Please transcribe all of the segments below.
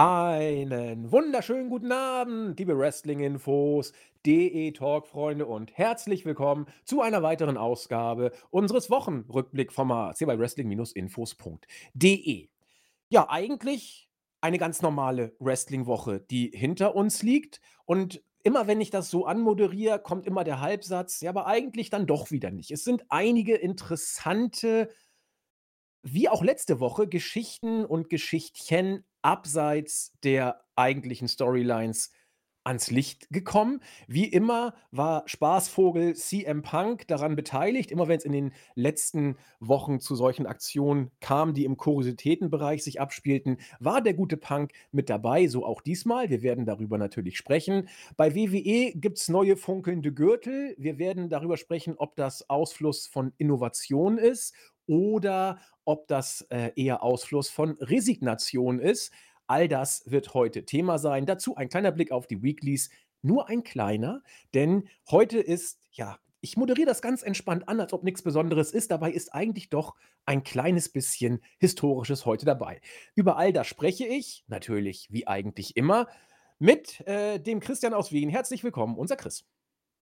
Einen wunderschönen guten Abend, liebe Wrestling-Infos, DE-Talk-Freunde und herzlich willkommen zu einer weiteren Ausgabe unseres Wochenrückblick-Formats hier bei wrestling-infos.de. Ja, eigentlich eine ganz normale Wrestling-Woche, die hinter uns liegt und immer wenn ich das so anmoderiere, kommt immer der Halbsatz, ja, aber eigentlich dann doch wieder nicht. Es sind einige interessante wie auch letzte Woche Geschichten und Geschichtchen abseits der eigentlichen Storylines ans Licht gekommen. Wie immer war Spaßvogel CM Punk daran beteiligt. Immer wenn es in den letzten Wochen zu solchen Aktionen kam, die im Kuriositätenbereich sich abspielten, war der gute Punk mit dabei. So auch diesmal. Wir werden darüber natürlich sprechen. Bei WWE gibt es neue funkelnde Gürtel. Wir werden darüber sprechen, ob das Ausfluss von Innovation ist oder ob das äh, eher Ausfluss von Resignation ist. All das wird heute Thema sein. Dazu ein kleiner Blick auf die Weeklies. Nur ein kleiner, denn heute ist, ja, ich moderiere das ganz entspannt an, als ob nichts Besonderes ist. Dabei ist eigentlich doch ein kleines bisschen Historisches heute dabei. Über all das spreche ich, natürlich wie eigentlich immer, mit äh, dem Christian aus Wien. Herzlich willkommen, unser Chris.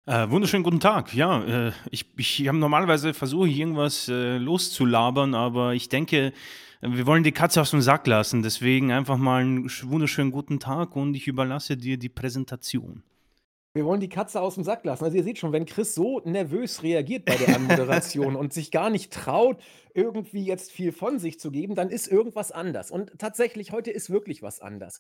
Äh, wunderschönen guten Tag. Ja, äh, ich, ich habe normalerweise versuche ich irgendwas äh, loszulabern, aber ich denke, wir wollen die Katze aus dem Sack lassen. Deswegen einfach mal einen wunderschönen guten Tag und ich überlasse dir die Präsentation. Wir wollen die Katze aus dem Sack lassen. Also ihr seht schon, wenn Chris so nervös reagiert bei der Anmoderation und sich gar nicht traut, irgendwie jetzt viel von sich zu geben, dann ist irgendwas anders. Und tatsächlich, heute ist wirklich was anders.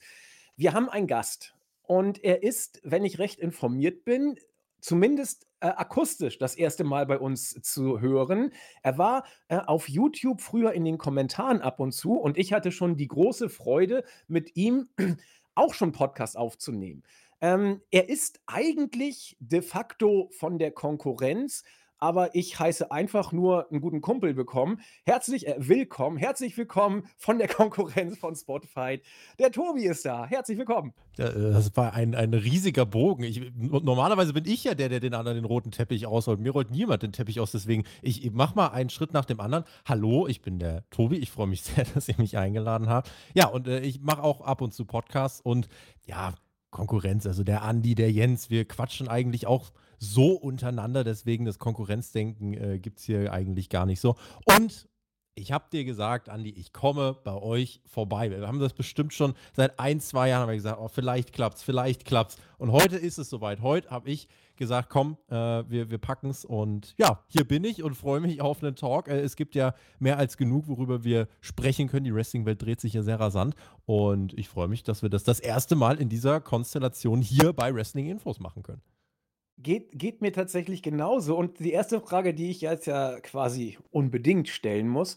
Wir haben einen Gast und er ist, wenn ich recht informiert bin, zumindest äh, akustisch das erste Mal bei uns zu hören. Er war äh, auf YouTube früher in den Kommentaren ab und zu und ich hatte schon die große Freude, mit ihm auch schon Podcast aufzunehmen. Ähm, er ist eigentlich de facto von der Konkurrenz aber ich heiße einfach nur einen guten Kumpel bekommen. Herzlich äh, willkommen, herzlich willkommen von der Konkurrenz von Spotify. Der Tobi ist da. Herzlich willkommen. Ja, äh, das war ein, ein riesiger Bogen. Ich, normalerweise bin ich ja der, der den anderen den roten Teppich ausrollt. Mir rollt niemand den Teppich aus, deswegen ich, ich mache mal einen Schritt nach dem anderen. Hallo, ich bin der Tobi. Ich freue mich sehr, dass ihr mich eingeladen habt. Ja, und äh, ich mache auch ab und zu Podcasts und ja, Konkurrenz, also der Andi, der Jens, wir quatschen eigentlich auch so untereinander. Deswegen das Konkurrenzdenken äh, gibt es hier eigentlich gar nicht so. Und ich habe dir gesagt, Andi, ich komme bei euch vorbei. Wir haben das bestimmt schon seit ein, zwei Jahren haben wir gesagt, oh, vielleicht klappt's, vielleicht klappt's. Und heute ist es soweit. Heute habe ich gesagt, komm, äh, wir, wir packen es. Und ja, hier bin ich und freue mich auf einen Talk. Äh, es gibt ja mehr als genug, worüber wir sprechen können. Die Wrestling-Welt dreht sich ja sehr rasant. Und ich freue mich, dass wir das das erste Mal in dieser Konstellation hier bei Wrestling Infos machen können. Geht geht mir tatsächlich genauso. Und die erste Frage, die ich jetzt ja quasi unbedingt stellen muss: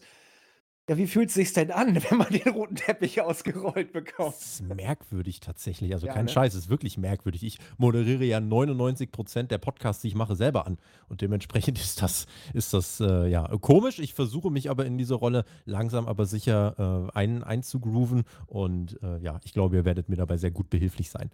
Ja, wie fühlt sich's denn an, wenn man den roten Teppich ausgerollt bekommt? Das ist merkwürdig tatsächlich. Also, Ja, kein ne? Scheiß, es ist wirklich merkwürdig. Ich moderiere ja 99% der Podcasts, die ich mache, selber an. Und dementsprechend ist das ist das, äh, ja, komisch. Ich versuche mich aber in diese Rolle langsam aber sicher, äh, ein einzugrooven und, äh, ja, ich glaube, ihr werdet mir dabei sehr gut behilflich sein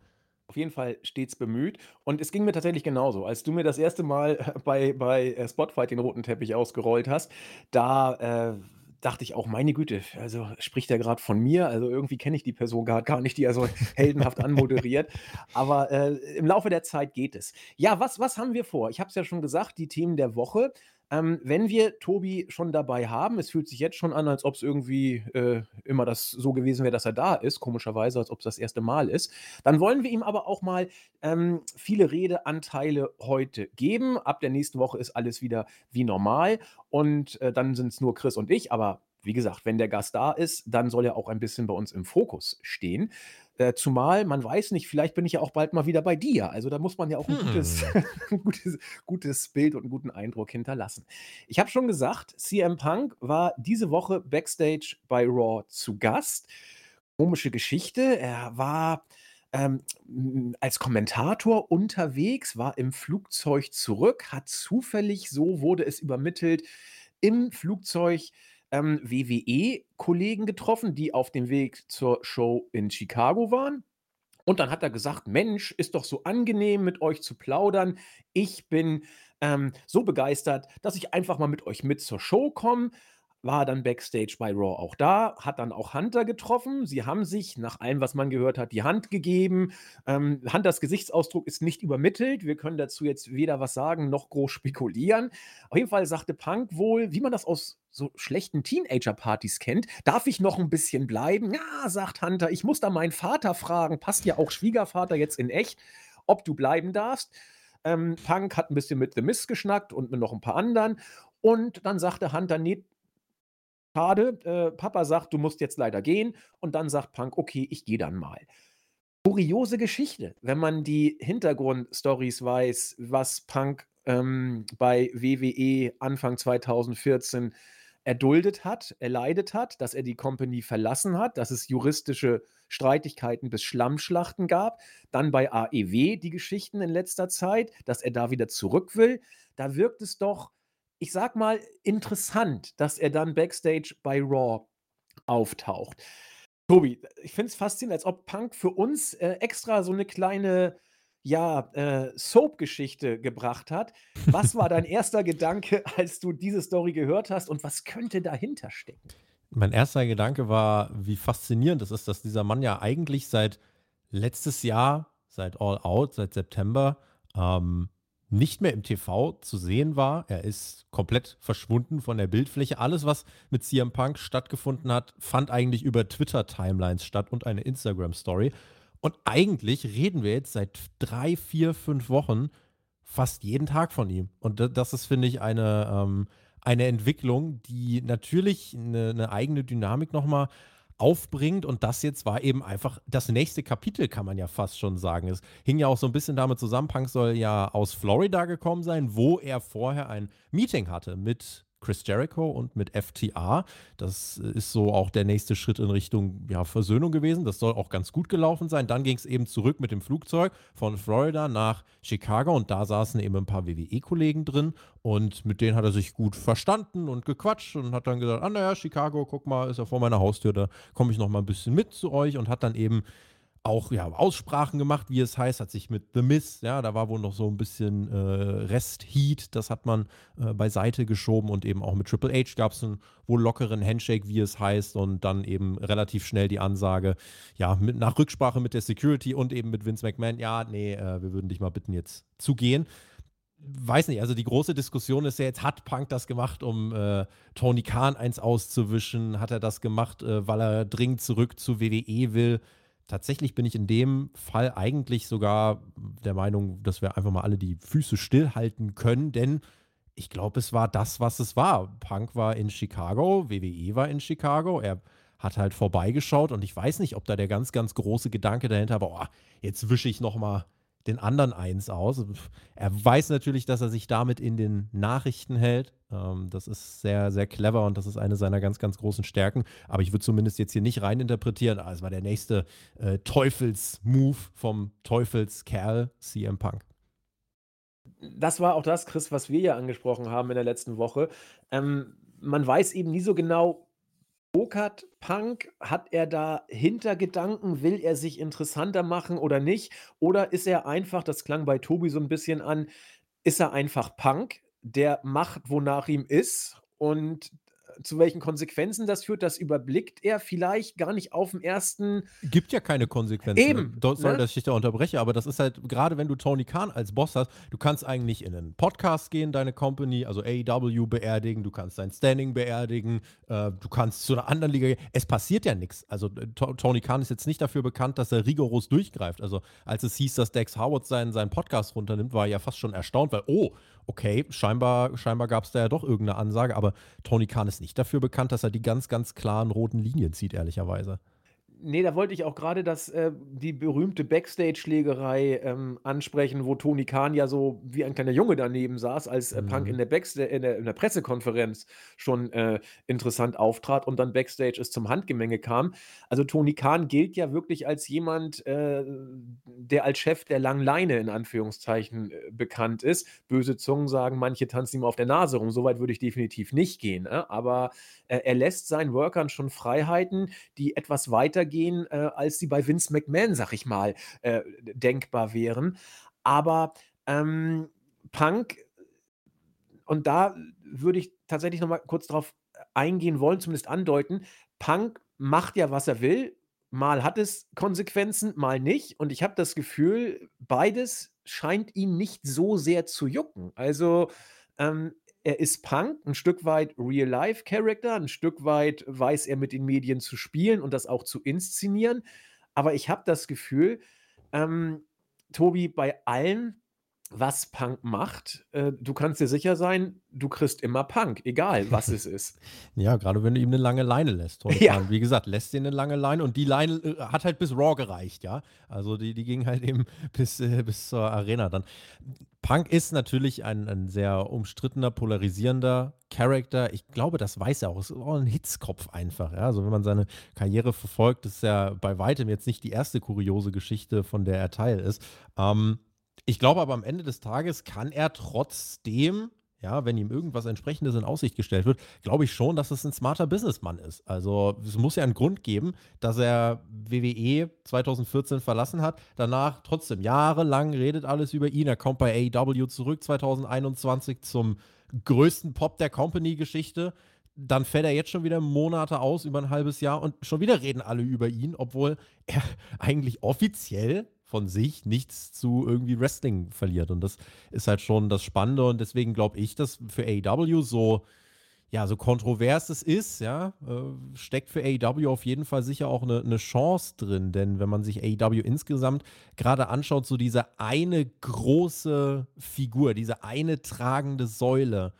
auf jeden Fall stets bemüht. Und es ging mir tatsächlich genauso. Als du mir das erste Mal bei, bei äh, Spotfight den roten Teppich ausgerollt hast, da äh, dachte ich auch, meine Güte, also spricht er gerade von mir. Also irgendwie kenne ich die Person gar, gar nicht, die er so heldenhaft anmoderiert. Aber äh, im Laufe der Zeit geht es. Ja, was, was haben wir vor? Ich habe es ja schon gesagt, die Themen der Woche. Ähm, wenn wir Tobi schon dabei haben, es fühlt sich jetzt schon an, als ob es irgendwie äh, immer das so gewesen wäre, dass er da ist, komischerweise, als ob es das erste Mal ist, dann wollen wir ihm aber auch mal ähm, viele Redeanteile heute geben. Ab der nächsten Woche ist alles wieder wie normal und äh, dann sind es nur Chris und ich, aber wie gesagt, wenn der Gast da ist, dann soll er auch ein bisschen bei uns im Fokus stehen. Äh, zumal man weiß nicht, vielleicht bin ich ja auch bald mal wieder bei dir. Also da muss man ja auch ein gutes, hm. ein gutes, gutes Bild und einen guten Eindruck hinterlassen. Ich habe schon gesagt, CM Punk war diese Woche backstage bei Raw zu Gast. Komische Geschichte. Er war ähm, als Kommentator unterwegs, war im Flugzeug zurück, hat zufällig, so wurde es übermittelt, im Flugzeug ähm, WWE-Kollegen getroffen, die auf dem Weg zur Show in Chicago waren. Und dann hat er gesagt: Mensch, ist doch so angenehm, mit euch zu plaudern. Ich bin ähm, so begeistert, dass ich einfach mal mit euch mit zur Show komme. War dann backstage bei Raw auch da, hat dann auch Hunter getroffen. Sie haben sich, nach allem, was man gehört hat, die Hand gegeben. Ähm, Hunters Gesichtsausdruck ist nicht übermittelt. Wir können dazu jetzt weder was sagen noch groß spekulieren. Auf jeden Fall sagte Punk wohl, wie man das aus so schlechten Teenager-Partys kennt, darf ich noch ein bisschen bleiben? Ja, sagt Hunter, ich muss da meinen Vater fragen. Passt ja auch Schwiegervater jetzt in echt, ob du bleiben darfst. Ähm, Punk hat ein bisschen mit The Miz geschnackt und mit noch ein paar anderen. Und dann sagte Hunter, nee, Schade, äh, Papa sagt, du musst jetzt leider gehen. Und dann sagt Punk, okay, ich gehe dann mal. Kuriose Geschichte, wenn man die Hintergrundstories weiß, was Punk ähm, bei WWE Anfang 2014 erduldet hat, erleidet hat, dass er die Company verlassen hat, dass es juristische Streitigkeiten bis Schlammschlachten gab, dann bei AEW die Geschichten in letzter Zeit, dass er da wieder zurück will, da wirkt es doch ich sag mal, interessant, dass er dann backstage bei Raw auftaucht. Tobi, ich finde es faszinierend, als ob Punk für uns äh, extra so eine kleine ja, äh, Soap-Geschichte gebracht hat. Was war dein erster Gedanke, als du diese Story gehört hast und was könnte dahinter stecken? Mein erster Gedanke war, wie faszinierend es ist, dass dieser Mann ja eigentlich seit letztes Jahr, seit All Out, seit September, ähm, nicht mehr im TV zu sehen war. Er ist komplett verschwunden von der Bildfläche. Alles, was mit CM Punk stattgefunden hat, fand eigentlich über Twitter-Timelines statt und eine Instagram-Story. Und eigentlich reden wir jetzt seit drei, vier, fünf Wochen fast jeden Tag von ihm. Und das ist, finde ich, eine, ähm, eine Entwicklung, die natürlich eine, eine eigene Dynamik nochmal aufbringt. Und das jetzt war eben einfach das nächste Kapitel, kann man ja fast schon sagen. Es hing ja auch so ein bisschen damit zusammen, Punk soll ja aus Florida gekommen sein, wo er vorher ein Meeting hatte mit Chris Jericho und mit FTA. Das ist so auch der nächste Schritt in Richtung ja, Versöhnung gewesen. Das soll auch ganz gut gelaufen sein. Dann ging es eben zurück mit dem Flugzeug von Florida nach Chicago und da saßen eben ein paar WWE-Kollegen drin und mit denen hat er sich gut verstanden und gequatscht und hat dann gesagt, ah naja, Chicago, guck mal, ist ja vor meiner Haustür, da komme ich noch mal ein bisschen mit zu euch und hat dann eben auch ja, Aussprachen gemacht, wie es heißt, hat sich mit The Miss, ja, da war wohl noch so ein bisschen äh, Rest-Heat, das hat man äh, beiseite geschoben und eben auch mit Triple H gab es einen wohl lockeren Handshake, wie es heißt, und dann eben relativ schnell die Ansage, ja, mit, nach Rücksprache mit der Security und eben mit Vince McMahon, ja, nee, äh, wir würden dich mal bitten, jetzt zu gehen weiß nicht, also die große Diskussion ist ja jetzt, hat Punk das gemacht, um äh, Tony Khan eins auszuwischen? Hat er das gemacht, äh, weil er dringend zurück zu WWE will? Tatsächlich bin ich in dem Fall eigentlich sogar der Meinung, dass wir einfach mal alle die Füße stillhalten können, denn ich glaube, es war das, was es war. Punk war in Chicago, WWE war in Chicago, er hat halt vorbeigeschaut und ich weiß nicht, ob da der ganz, ganz große Gedanke dahinter war, oh, jetzt wische ich noch mal den anderen eins aus. Er weiß natürlich, dass er sich damit in den Nachrichten hält. Ähm, das ist sehr, sehr clever und das ist eine seiner ganz, ganz großen Stärken. Aber ich würde zumindest jetzt hier nicht reininterpretieren, ah, es war der nächste äh, Teufels-Move vom Teufelskerl CM Punk. Das war auch das, Chris, was wir ja angesprochen haben in der letzten Woche. Ähm, man weiß eben nie so genau, Pokert Punk, hat er da Hintergedanken? Will er sich interessanter machen oder nicht? Oder ist er einfach, das klang bei Tobi so ein bisschen an, ist er einfach Punk, der macht, wonach ihm ist und zu welchen Konsequenzen das führt, das überblickt er vielleicht gar nicht auf dem ersten. Gibt ja keine Konsequenzen. Eben. Ne? Sorry, ne? dass ich da unterbreche, aber das ist halt, gerade wenn du Tony Khan als Boss hast, du kannst eigentlich in einen Podcast gehen, deine Company, also AEW beerdigen, du kannst dein Standing beerdigen, äh, du kannst zu einer anderen Liga gehen. Es passiert ja nichts. Also äh, Tony Khan ist jetzt nicht dafür bekannt, dass er rigoros durchgreift. Also als es hieß, dass Dex Howard seinen, seinen Podcast runternimmt, war er ja fast schon erstaunt, weil, oh, okay, scheinbar, scheinbar gab es da ja doch irgendeine Ansage, aber Tony Khan ist nicht dafür bekannt, dass er die ganz, ganz klaren roten Linien zieht, ehrlicherweise. Nee, da wollte ich auch gerade das, äh, die berühmte Backstage-Schlägerei ähm, ansprechen, wo Tony Khan ja so wie ein kleiner Junge daneben saß, als äh, Punk in mhm. der, Backsta in der, in der Pressekonferenz schon äh, interessant auftrat und dann Backstage es zum Handgemenge kam. Also Tony Khan gilt ja wirklich als jemand, äh, der als Chef der langen Leine in Anführungszeichen äh, bekannt ist. Böse Zungen sagen, manche tanzen ihm auf der Nase rum. Soweit würde ich definitiv nicht gehen. Äh? Aber er lässt seinen Workern schon Freiheiten, die etwas weiter gehen, äh, als sie bei Vince McMahon, sag ich mal, äh, denkbar wären. Aber ähm, Punk, und da würde ich tatsächlich noch mal kurz darauf eingehen wollen, zumindest andeuten. Punk macht ja, was er will. Mal hat es Konsequenzen, mal nicht. Und ich habe das Gefühl, beides scheint ihn nicht so sehr zu jucken. Also, ähm, er ist Punk, ein Stück weit Real-Life-Character, ein Stück weit weiß er mit den Medien zu spielen und das auch zu inszenieren. Aber ich habe das Gefühl, ähm, Tobi, bei allen was Punk macht, äh, du kannst dir sicher sein, du kriegst immer Punk, egal was es ist. Ja, gerade wenn du ihm eine lange Leine lässt. Ja. Wie gesagt, lässt ihn eine lange Leine und die Leine äh, hat halt bis Raw gereicht, ja. Also die, die ging halt eben bis, äh, bis zur Arena dann. Punk ist natürlich ein, ein sehr umstrittener, polarisierender Charakter. Ich glaube, das weiß er auch. Ist auch ein Hitzkopf einfach. Ja? Also wenn man seine Karriere verfolgt, ist ja bei weitem jetzt nicht die erste kuriose Geschichte, von der er Teil ist. Ähm, ich glaube aber am Ende des Tages kann er trotzdem, ja, wenn ihm irgendwas entsprechendes in Aussicht gestellt wird, glaube ich schon, dass es ein smarter Businessmann ist. Also es muss ja einen Grund geben, dass er WWE 2014 verlassen hat. Danach trotzdem jahrelang redet alles über ihn. Er kommt bei AEW zurück 2021 zum größten Pop der Company-Geschichte. Dann fällt er jetzt schon wieder Monate aus, über ein halbes Jahr und schon wieder reden alle über ihn, obwohl er eigentlich offiziell von sich nichts zu irgendwie Wrestling verliert. Und das ist halt schon das Spannende. Und deswegen glaube ich, dass für AEW so, ja, so kontrovers es ist, ja, äh, steckt für AEW auf jeden Fall sicher auch eine, eine Chance drin. Denn wenn man sich AEW insgesamt gerade anschaut, so diese eine große Figur, diese eine tragende Säule,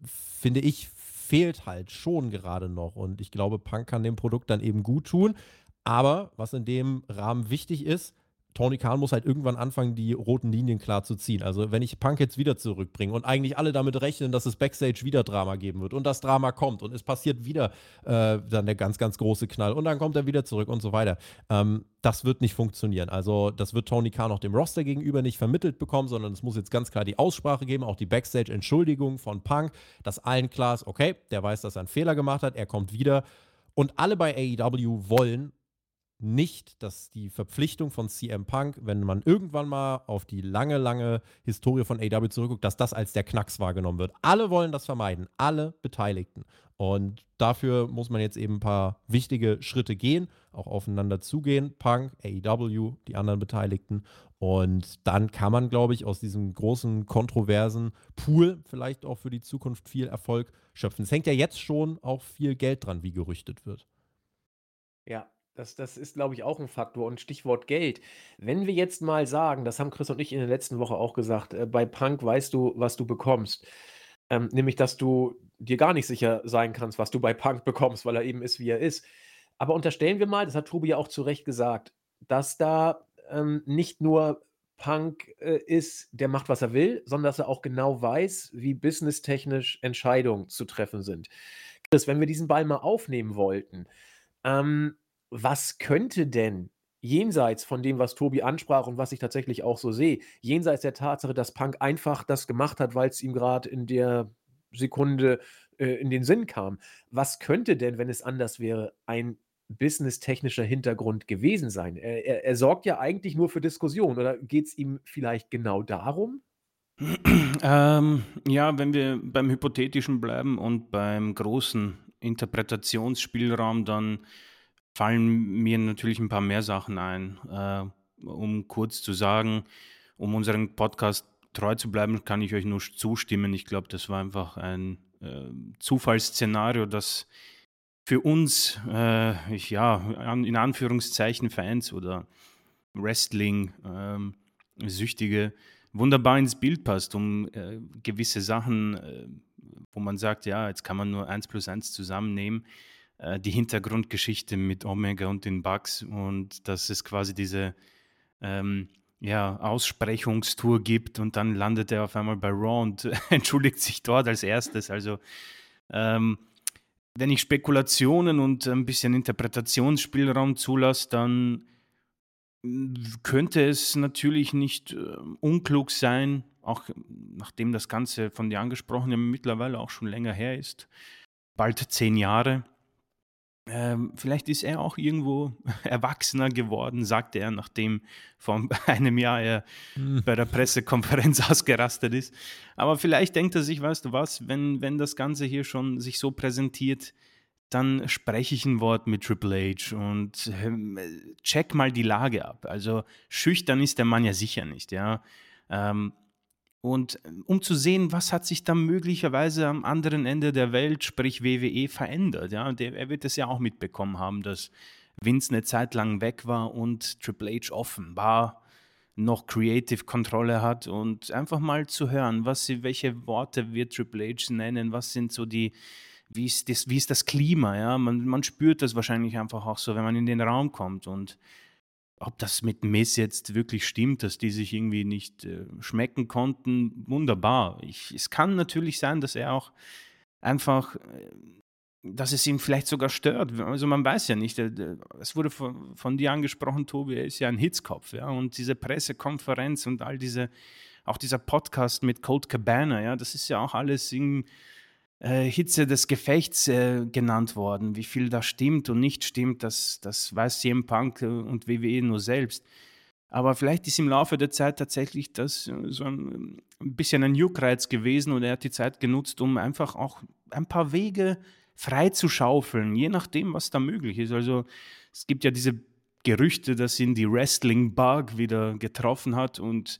finde ich, fehlt halt schon gerade noch. Und ich glaube, Punk kann dem Produkt dann eben gut tun. Aber was in dem Rahmen wichtig ist, Tony Khan muss halt irgendwann anfangen, die roten Linien klar zu ziehen. Also, wenn ich Punk jetzt wieder zurückbringe und eigentlich alle damit rechnen, dass es Backstage wieder Drama geben wird und das Drama kommt und es passiert wieder äh, dann der ganz, ganz große Knall und dann kommt er wieder zurück und so weiter. Ähm, das wird nicht funktionieren. Also, das wird Tony Khan auch dem Roster gegenüber nicht vermittelt bekommen, sondern es muss jetzt ganz klar die Aussprache geben, auch die Backstage-Entschuldigung von Punk, dass allen klar ist, okay, der weiß, dass er einen Fehler gemacht hat, er kommt wieder. Und alle bei AEW wollen nicht, dass die Verpflichtung von CM Punk, wenn man irgendwann mal auf die lange, lange Historie von AW zurückguckt, dass das als der Knacks wahrgenommen wird. Alle wollen das vermeiden, alle Beteiligten. Und dafür muss man jetzt eben ein paar wichtige Schritte gehen, auch aufeinander zugehen. Punk, AEW, die anderen Beteiligten. Und dann kann man, glaube ich, aus diesem großen, kontroversen Pool vielleicht auch für die Zukunft viel Erfolg schöpfen. Es hängt ja jetzt schon auch viel Geld dran, wie gerüchtet wird. Ja, das, das ist, glaube ich, auch ein Faktor. Und Stichwort Geld. Wenn wir jetzt mal sagen, das haben Chris und ich in der letzten Woche auch gesagt, äh, bei Punk weißt du, was du bekommst. Ähm, nämlich, dass du dir gar nicht sicher sein kannst, was du bei Punk bekommst, weil er eben ist, wie er ist. Aber unterstellen wir mal, das hat Tobi ja auch zu Recht gesagt, dass da ähm, nicht nur Punk äh, ist, der macht, was er will, sondern dass er auch genau weiß, wie businesstechnisch Entscheidungen zu treffen sind. Chris, wenn wir diesen Ball mal aufnehmen wollten, ähm, was könnte denn jenseits von dem, was Tobi ansprach und was ich tatsächlich auch so sehe, jenseits der Tatsache, dass Punk einfach das gemacht hat, weil es ihm gerade in der Sekunde äh, in den Sinn kam, was könnte denn, wenn es anders wäre, ein businesstechnischer Hintergrund gewesen sein? Er, er, er sorgt ja eigentlich nur für Diskussion, oder geht es ihm vielleicht genau darum? Ähm, ja, wenn wir beim Hypothetischen bleiben und beim großen Interpretationsspielraum, dann fallen mir natürlich ein paar mehr Sachen ein. Äh, um kurz zu sagen, um unseren Podcast treu zu bleiben, kann ich euch nur zustimmen. Ich glaube, das war einfach ein äh, Zufallsszenario, das für uns, äh, ich, ja, an, in Anführungszeichen Fans oder Wrestling-Süchtige wunderbar ins Bild passt, um äh, gewisse Sachen, äh, wo man sagt, ja, jetzt kann man nur eins plus eins zusammennehmen äh, die Hintergrundgeschichte mit Omega und den Bugs und dass es quasi diese ähm, ja, Aussprechungstour gibt und dann landet er auf einmal bei Raw und entschuldigt sich dort als erstes. Also ähm, wenn ich Spekulationen und ein bisschen Interpretationsspielraum zulasse, dann könnte es natürlich nicht äh, unklug sein, auch nachdem das Ganze von dir angesprochen mittlerweile auch schon länger her ist, bald zehn Jahre, ähm, vielleicht ist er auch irgendwo erwachsener geworden, sagte er, nachdem vor einem Jahr er mhm. bei der Pressekonferenz ausgerastet ist. Aber vielleicht denkt er sich, weißt du was, wenn, wenn das Ganze hier schon sich so präsentiert, dann spreche ich ein Wort mit Triple H und ähm, check mal die Lage ab. Also schüchtern ist der Mann ja sicher nicht, ja. Ähm, und äh, um zu sehen, was hat sich dann möglicherweise am anderen Ende der Welt, sprich WWE, verändert. Ja? Der, er wird es ja auch mitbekommen haben, dass Vince eine Zeit lang weg war und Triple H offenbar noch Creative Kontrolle hat und einfach mal zu hören, was sie, welche Worte wird Triple H nennen, was sind so die, wie ist das, wie ist das Klima, ja, man, man spürt das wahrscheinlich einfach auch so, wenn man in den Raum kommt und ob das mit Miss jetzt wirklich stimmt, dass die sich irgendwie nicht äh, schmecken konnten, wunderbar. Ich, es kann natürlich sein, dass er auch einfach, äh, dass es ihn vielleicht sogar stört. Also man weiß ja nicht. Äh, es wurde von, von, dir angesprochen, Tobi, er ist ja ein Hitzkopf, ja. Und diese Pressekonferenz und all diese, auch dieser Podcast mit Cold Cabana, ja, das ist ja auch alles irgendwie Hitze des Gefechts äh, genannt worden. Wie viel da stimmt und nicht stimmt, das, das weiß CM Punk äh, und WWE nur selbst. Aber vielleicht ist im Laufe der Zeit tatsächlich das äh, so ein, ein bisschen ein Juckreiz gewesen und er hat die Zeit genutzt, um einfach auch ein paar Wege frei zu schaufeln, je nachdem, was da möglich ist. Also es gibt ja diese Gerüchte, dass ihn die Wrestling-Bug wieder getroffen hat und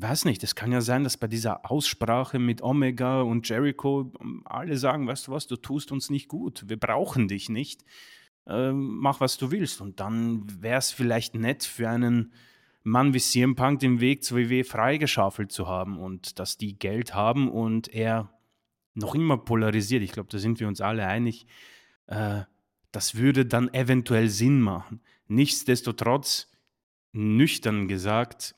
Weiß nicht, es kann ja sein, dass bei dieser Aussprache mit Omega und Jericho ähm, alle sagen, weißt du was, du tust uns nicht gut, wir brauchen dich nicht, ähm, mach was du willst. Und dann wäre es vielleicht nett für einen Mann wie CM Punk den Weg zur WWE freigeschaufelt zu haben und dass die Geld haben und er noch immer polarisiert. Ich glaube, da sind wir uns alle einig. Äh, das würde dann eventuell Sinn machen. Nichtsdestotrotz, nüchtern gesagt,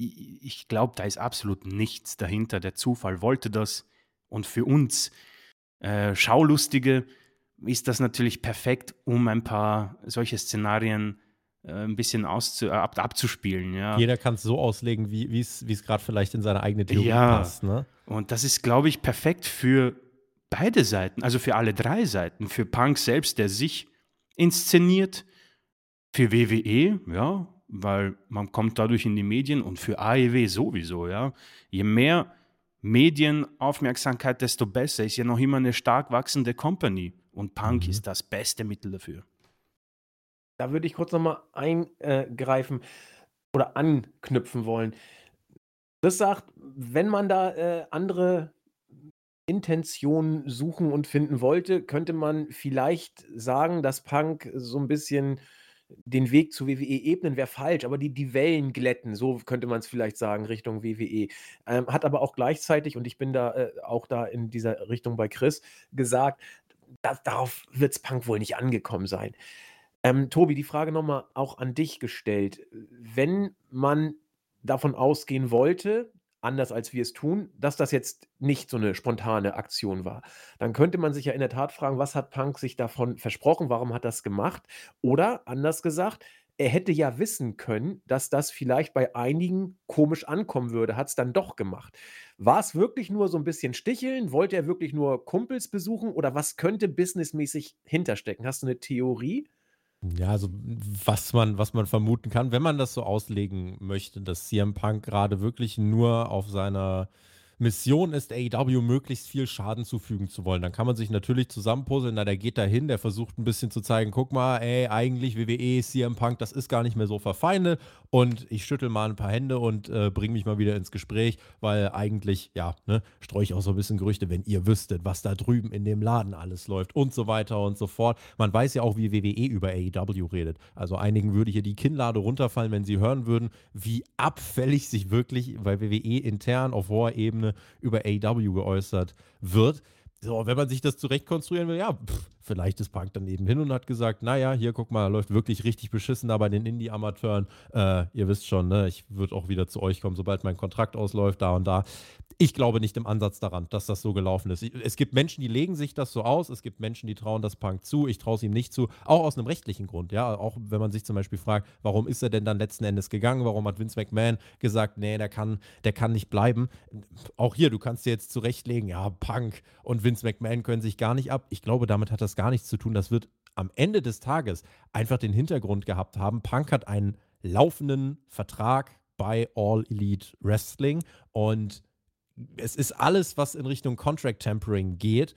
ich glaube, da ist absolut nichts dahinter. Der Zufall wollte das. Und für uns äh, Schaulustige ist das natürlich perfekt, um ein paar solche Szenarien äh, ein bisschen auszu ab abzuspielen. Ja. Jeder kann es so auslegen, wie es gerade vielleicht in seine eigene Theorie ja. passt. Ne? Und das ist, glaube ich, perfekt für beide Seiten, also für alle drei Seiten. Für Punk selbst, der sich inszeniert, für WWE, ja, weil man kommt dadurch in die Medien und für AEW sowieso, ja. Je mehr Medienaufmerksamkeit, desto besser. Ist ja noch immer eine stark wachsende Company und Punk mhm. ist das beste Mittel dafür. Da würde ich kurz nochmal eingreifen oder anknüpfen wollen. Das sagt, wenn man da äh, andere Intentionen suchen und finden wollte, könnte man vielleicht sagen, dass Punk so ein bisschen den Weg zu WWE ebnen wäre falsch, aber die, die Wellen glätten, so könnte man es vielleicht sagen, Richtung WWE. Ähm, hat aber auch gleichzeitig, und ich bin da äh, auch da in dieser Richtung bei Chris, gesagt, da, darauf wird es Punk wohl nicht angekommen sein. Ähm, Tobi, die Frage nochmal auch an dich gestellt. Wenn man davon ausgehen wollte, anders als wir es tun, dass das jetzt nicht so eine spontane Aktion war. Dann könnte man sich ja in der Tat fragen, was hat Punk sich davon versprochen? Warum hat das gemacht? Oder anders gesagt, er hätte ja wissen können, dass das vielleicht bei einigen komisch ankommen würde, hat es dann doch gemacht. War es wirklich nur so ein bisschen sticheln? Wollte er wirklich nur Kumpels besuchen? Oder was könnte businessmäßig hinterstecken? Hast du eine Theorie? Ja, also was man, was man vermuten kann, wenn man das so auslegen möchte, dass CM Punk gerade wirklich nur auf seiner Mission ist, AEW möglichst viel Schaden zufügen zu wollen. Dann kann man sich natürlich zusammenpuzzeln, na, der geht da hin, der versucht ein bisschen zu zeigen, guck mal, ey, eigentlich WWE, CM Punk, das ist gar nicht mehr so verfeindet und ich schüttel mal ein paar Hände und äh, bringe mich mal wieder ins Gespräch, weil eigentlich, ja, ne, streue ich auch so ein bisschen Gerüchte, wenn ihr wüsstet, was da drüben in dem Laden alles läuft und so weiter und so fort. Man weiß ja auch, wie WWE über AEW redet. Also einigen würde hier die Kinnlade runterfallen, wenn sie hören würden, wie abfällig sich wirklich bei WWE intern auf hoher Ebene über AEW geäußert wird. So, wenn man sich das zurecht konstruieren will, ja, pff, vielleicht ist Punk dann eben hin und hat gesagt, naja, hier, guck mal, läuft wirklich richtig beschissen da bei den Indie-Amateuren. Äh, ihr wisst schon, ne, ich würde auch wieder zu euch kommen, sobald mein Kontrakt ausläuft, da und da. Ich glaube nicht im Ansatz daran, dass das so gelaufen ist. Es gibt Menschen, die legen sich das so aus. Es gibt Menschen, die trauen das Punk zu. Ich traue es ihm nicht zu. Auch aus einem rechtlichen Grund. Ja, auch wenn man sich zum Beispiel fragt, warum ist er denn dann letzten Endes gegangen? Warum hat Vince McMahon gesagt, nee, der kann, der kann nicht bleiben? Auch hier, du kannst dir jetzt zurechtlegen, ja, Punk und Vince McMahon können sich gar nicht ab. Ich glaube, damit hat das gar nichts zu tun. Das wird am Ende des Tages einfach den Hintergrund gehabt haben, Punk hat einen laufenden Vertrag bei All Elite Wrestling und es ist alles, was in Richtung Contract Tempering geht,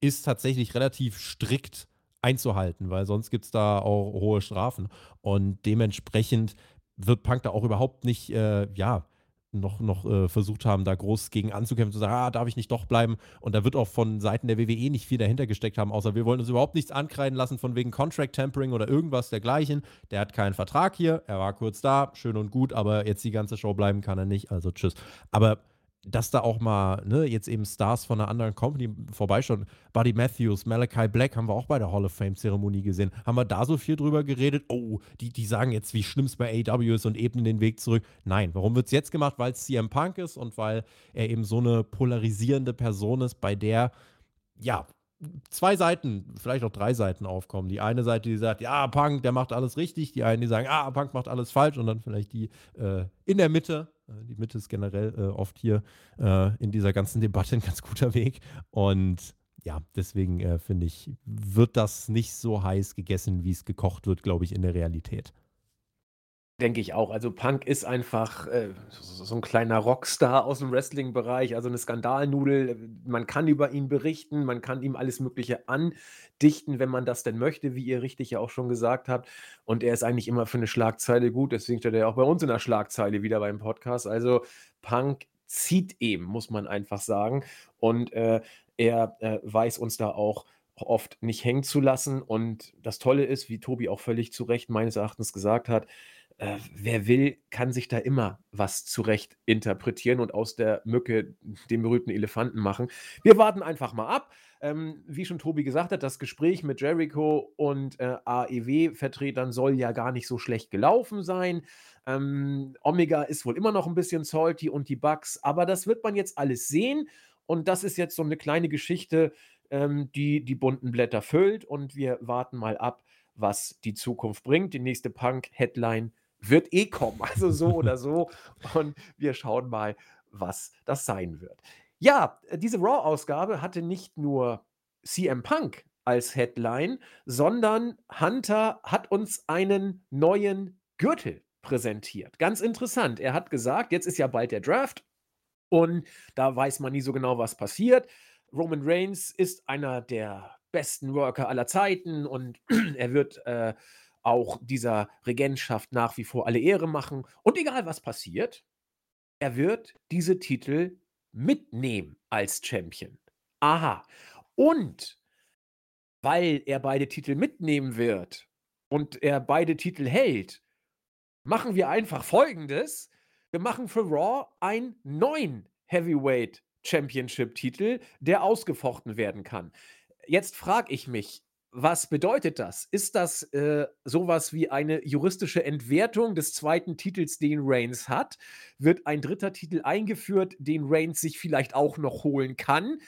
ist tatsächlich relativ strikt einzuhalten, weil sonst gibt es da auch hohe Strafen. Und dementsprechend wird Punk da auch überhaupt nicht, äh, ja, noch, noch äh, versucht haben, da groß gegen anzukämpfen, zu sagen, ah, darf ich nicht doch bleiben. Und da wird auch von Seiten der WWE nicht viel dahinter gesteckt haben, außer wir wollen uns überhaupt nichts ankreiden lassen von wegen Contract Tampering oder irgendwas dergleichen. Der hat keinen Vertrag hier, er war kurz da, schön und gut, aber jetzt die ganze Show bleiben kann er nicht, also tschüss. Aber dass da auch mal, ne, jetzt eben Stars von einer anderen Company vorbeischauen. Buddy Matthews, Malachi Black haben wir auch bei der Hall of Fame-Zeremonie gesehen. Haben wir da so viel drüber geredet? Oh, die, die sagen jetzt, wie schlimm es bei AW ist und ebnen den Weg zurück. Nein, warum wird es jetzt gemacht? Weil es CM Punk ist und weil er eben so eine polarisierende Person ist, bei der, ja, zwei Seiten, vielleicht auch drei Seiten aufkommen. Die eine Seite, die sagt, ja, Punk, der macht alles richtig. Die einen, die sagen, ah, Punk macht alles falsch. Und dann vielleicht die äh, in der Mitte. Äh, die Mitte ist generell äh, oft hier äh, in dieser ganzen Debatte ein ganz guter Weg. Und ja, deswegen äh, finde ich, wird das nicht so heiß gegessen, wie es gekocht wird, glaube ich, in der Realität. Denke ich auch. Also Punk ist einfach äh, so, ein kleiner Rockstar aus dem Wrestling-Bereich, also eine Skandalnudel. Man kann über ihn berichten, man kann ihm alles Mögliche andichten, wenn man das denn möchte, wie ihr richtig ja auch schon gesagt habt. Und er ist eigentlich immer für eine Schlagzeile gut, deswegen steht er ja auch bei uns in der Schlagzeile wieder beim Podcast. Also Punk zieht eben, muss man einfach sagen. Und äh, er äh, weiß uns da auch oft nicht hängen zu lassen. Und das Tolle ist, wie Tobi auch völlig zu Recht meines Erachtens gesagt hat, äh, wer will, kann sich da immer was zurecht interpretieren und aus der Mücke den berühmten Elefanten machen. Wir warten einfach mal ab. Ähm, wie schon Tobi gesagt hat, das Gespräch mit Jericho und äh, AEW-Vertretern soll ja gar nicht so schlecht gelaufen sein. Ähm, Omega ist wohl immer noch ein bisschen salty und die Bugs, aber das wird man jetzt alles sehen. Und das ist jetzt so eine kleine Geschichte, ähm, die die bunten Blätter füllt. Und wir warten mal ab, was die Zukunft bringt. Die nächste Punk-Headline wird eh kommen. Also so oder so. Und wir schauen mal, was das sein wird. Ja, diese Raw-Ausgabe hatte nicht nur CM Punk als Headline, sondern Hunter hat uns einen neuen Gürtel präsentiert. Ganz interessant. Er hat gesagt, jetzt ist ja bald der Draft und da weiß man nie so genau, was passiert. Roman Reigns ist einer der besten Worker aller Zeiten und er wird äh, auch dieser Regentschaft nach wie vor alle Ehre machen. Und egal was passiert, er wird diese Titel mitnehmen als Champion. Aha. Und weil er beide Titel mitnehmen wird und er beide Titel hält, machen wir einfach Folgendes. Wir machen für Raw einen neuen Heavyweight Championship Titel, der ausgefochten werden kann. Jetzt frage ich mich, was bedeutet das? Ist das äh, sowas wie eine juristische Entwertung des zweiten Titels, den Reigns hat? Wird ein dritter Titel eingeführt, den Reigns sich vielleicht auch noch holen kann?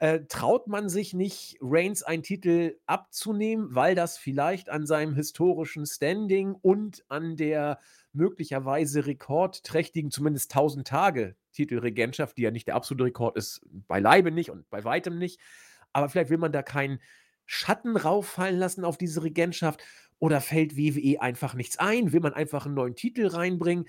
Äh, traut man sich nicht, Reigns einen Titel abzunehmen, weil das vielleicht an seinem historischen Standing und an der möglicherweise rekordträchtigen, zumindest 1000 Tage Titelregentschaft, die ja nicht der absolute Rekord ist, beileibe nicht und bei weitem nicht. Aber vielleicht will man da keinen Schatten rauffallen lassen auf diese Regentschaft? Oder fällt WWE einfach nichts ein? Will man einfach einen neuen Titel reinbringen?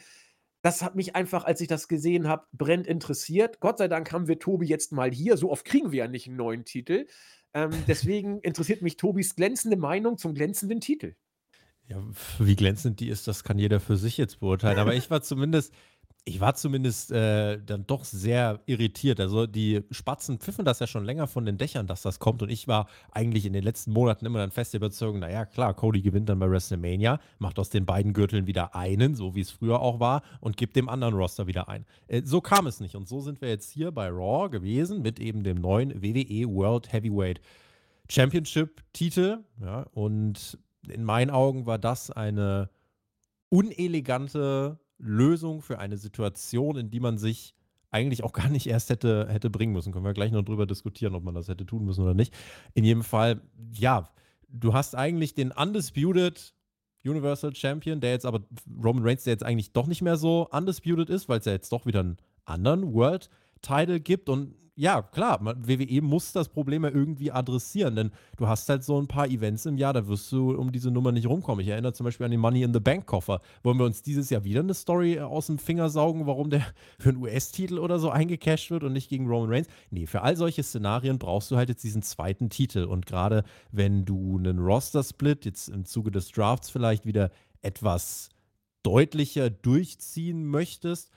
Das hat mich einfach, als ich das gesehen habe, brennend interessiert. Gott sei Dank haben wir Tobi jetzt mal hier. So oft kriegen wir ja nicht einen neuen Titel. Ähm, deswegen interessiert mich Tobis glänzende Meinung zum glänzenden Titel. Ja, wie glänzend die ist, das kann jeder für sich jetzt beurteilen. Aber ich war zumindest ich war zumindest äh, dann doch sehr irritiert. Also die Spatzen pfiffen das ja schon länger von den Dächern, dass das kommt. Und ich war eigentlich in den letzten Monaten immer dann fest überzeugt, naja, klar, Cody gewinnt dann bei WrestleMania, macht aus den beiden Gürteln wieder einen, so wie es früher auch war, und gibt dem anderen Roster wieder ein. Äh, so kam es nicht. Und so sind wir jetzt hier bei Raw gewesen mit eben dem neuen WWE World Heavyweight Championship-Titel. Ja, und in meinen Augen war das eine unelegante Lösung für eine Situation, in die man sich eigentlich auch gar nicht erst hätte, hätte bringen müssen. Können wir gleich noch drüber diskutieren, ob man das hätte tun müssen oder nicht. In jedem Fall, ja, du hast eigentlich den Undisputed Universal Champion, der jetzt aber Roman Reigns, der jetzt eigentlich doch nicht mehr so undisputed ist, weil es ja jetzt doch wieder einen anderen World Title gibt und ja, klar, WWE muss das Problem ja irgendwie adressieren, denn du hast halt so ein paar Events im Jahr, da wirst du um diese Nummer nicht rumkommen. Ich erinnere zum Beispiel an den Money in the Bank Koffer. Wollen wir uns dieses Jahr wieder eine Story aus dem Finger saugen, warum der für einen US-Titel oder so eingecashed wird und nicht gegen Roman Reigns? Nee, für all solche Szenarien brauchst du halt jetzt diesen zweiten Titel. Und gerade wenn du einen Roster-Split jetzt im Zuge des Drafts vielleicht wieder etwas deutlicher durchziehen möchtest,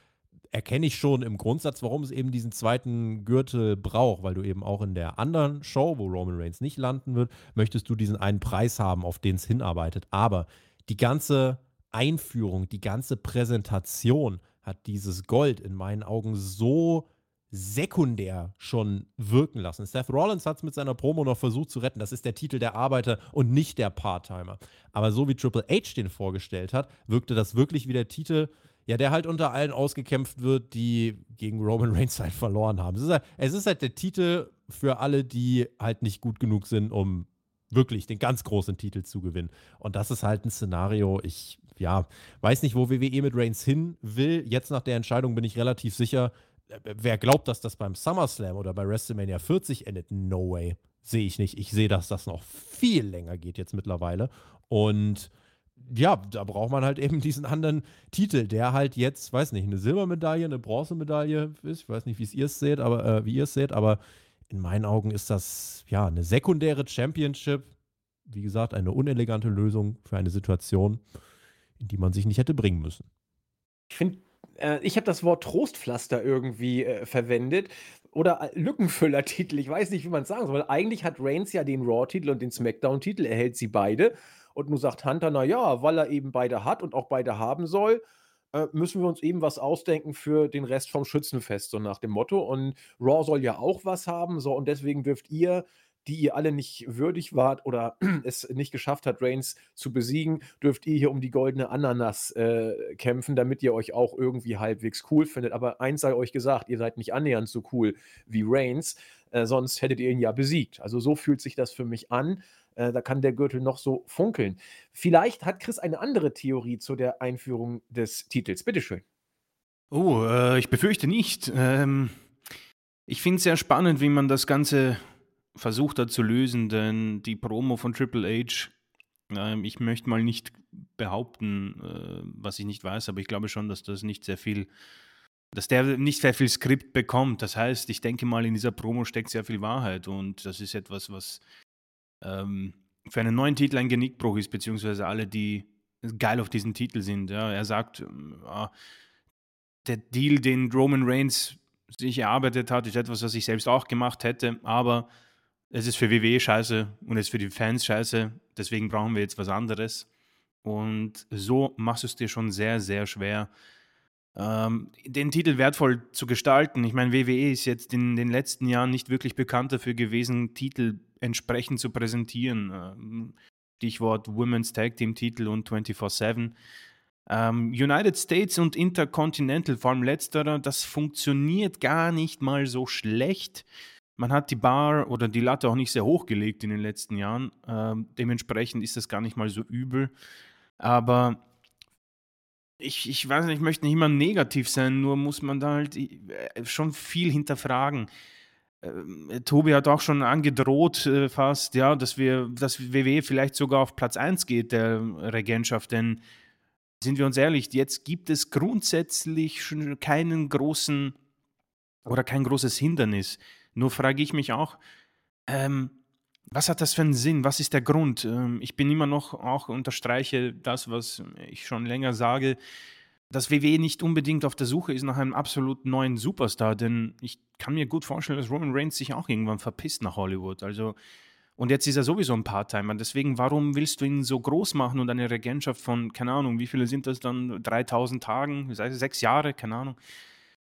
erkenne ich schon im Grundsatz, warum es eben diesen zweiten Gürtel braucht, weil du eben auch in der anderen Show, wo Roman Reigns nicht landen wird, möchtest du diesen einen Preis haben, auf den es hinarbeitet. Aber die ganze Einführung, die ganze Präsentation hat dieses Gold in meinen Augen so sekundär schon wirken lassen. Seth Rollins hat es mit seiner Promo noch versucht zu retten. Das ist der Titel der Arbeiter und nicht der Part-Timer. Aber so wie Triple H den vorgestellt hat, wirkte das wirklich wie der Titel ja, der halt unter allen ausgekämpft wird, die gegen Roman Reigns halt verloren haben. Es ist halt, es ist halt der Titel für alle, die halt nicht gut genug sind, um wirklich den ganz großen Titel zu gewinnen. Und das ist halt ein Szenario, ich, ja, weiß nicht, wo WWE mit Reigns hin will. Jetzt nach der Entscheidung bin ich relativ sicher, äh, wer glaubt, dass das beim SummerSlam oder bei WrestleMania 40 endet, no way. Sehe ich nicht. Ich sehe, dass das noch viel länger geht jetzt mittlerweile. Und ja, da braucht man halt eben diesen anderen Titel, der halt jetzt, weiß nicht, eine Silbermedaille, eine Bronzemedaille ist. Ich weiß nicht, wie ihr es seht, aber äh, wie ihr es seht, aber in meinen Augen ist das ja eine sekundäre Championship. Wie gesagt, eine unelegante Lösung für eine Situation, in die man sich nicht hätte bringen müssen. Ich finde, äh, ich habe das Wort Trostpflaster irgendwie äh, verwendet oder Lückenfüller-Titel. Ich weiß nicht, wie man es sagen soll. Eigentlich hat Reigns ja den Raw-Titel und den SmackDown-Titel, er hält sie beide. Und nun sagt Hunter, na ja, weil er eben beide hat und auch beide haben soll, äh, müssen wir uns eben was ausdenken für den Rest vom Schützenfest, so nach dem Motto. Und Raw soll ja auch was haben, so und deswegen dürft ihr die ihr alle nicht würdig wart oder es nicht geschafft hat, Reigns zu besiegen, dürft ihr hier um die goldene Ananas äh, kämpfen, damit ihr euch auch irgendwie halbwegs cool findet. Aber eins sei euch gesagt, ihr seid nicht annähernd so cool wie Reigns, äh, sonst hättet ihr ihn ja besiegt. Also so fühlt sich das für mich an. Äh, da kann der Gürtel noch so funkeln. Vielleicht hat Chris eine andere Theorie zu der Einführung des Titels. Bitteschön. Oh, äh, ich befürchte nicht. Ähm, ich finde es sehr spannend, wie man das Ganze versucht hat zu lösen, denn die Promo von Triple H, äh, ich möchte mal nicht behaupten, äh, was ich nicht weiß, aber ich glaube schon, dass das nicht sehr viel, dass der nicht sehr viel Skript bekommt. Das heißt, ich denke mal, in dieser Promo steckt sehr viel Wahrheit und das ist etwas, was ähm, für einen neuen Titel ein Genickbruch ist, beziehungsweise alle, die geil auf diesen Titel sind. Ja. Er sagt, äh, der Deal, den Roman Reigns sich erarbeitet hat, ist etwas, was ich selbst auch gemacht hätte, aber es ist für WWE scheiße und es ist für die Fans scheiße, deswegen brauchen wir jetzt was anderes. Und so machst du es dir schon sehr, sehr schwer, ähm, den Titel wertvoll zu gestalten. Ich meine, WWE ist jetzt in den letzten Jahren nicht wirklich bekannt dafür gewesen, Titel entsprechend zu präsentieren. Ähm, Stichwort Women's Tag Team Titel und 24-7. Ähm, United States und Intercontinental, vor allem letzterer, das funktioniert gar nicht mal so schlecht. Man hat die Bar oder die Latte auch nicht sehr hoch gelegt in den letzten Jahren. Ähm, dementsprechend ist das gar nicht mal so übel. Aber ich, ich weiß nicht, ich möchte nicht immer negativ sein, nur muss man da halt äh, schon viel hinterfragen. Äh, Tobi hat auch schon angedroht äh, fast, ja, dass wir, dass WWE vielleicht sogar auf Platz 1 geht der Regentschaft, denn sind wir uns ehrlich, jetzt gibt es grundsätzlich schon keinen großen oder kein großes Hindernis. Nur frage ich mich auch, ähm, was hat das für einen Sinn? Was ist der Grund? Ähm, ich bin immer noch, auch unterstreiche das, was ich schon länger sage, dass WWE nicht unbedingt auf der Suche ist nach einem absolut neuen Superstar, denn ich kann mir gut vorstellen, dass Roman Reigns sich auch irgendwann verpisst nach Hollywood. Also, und jetzt ist er sowieso ein Part-Timer. Deswegen, warum willst du ihn so groß machen und eine Regentschaft von, keine Ahnung, wie viele sind das dann? 3000 Tagen, sechs Jahre, keine Ahnung.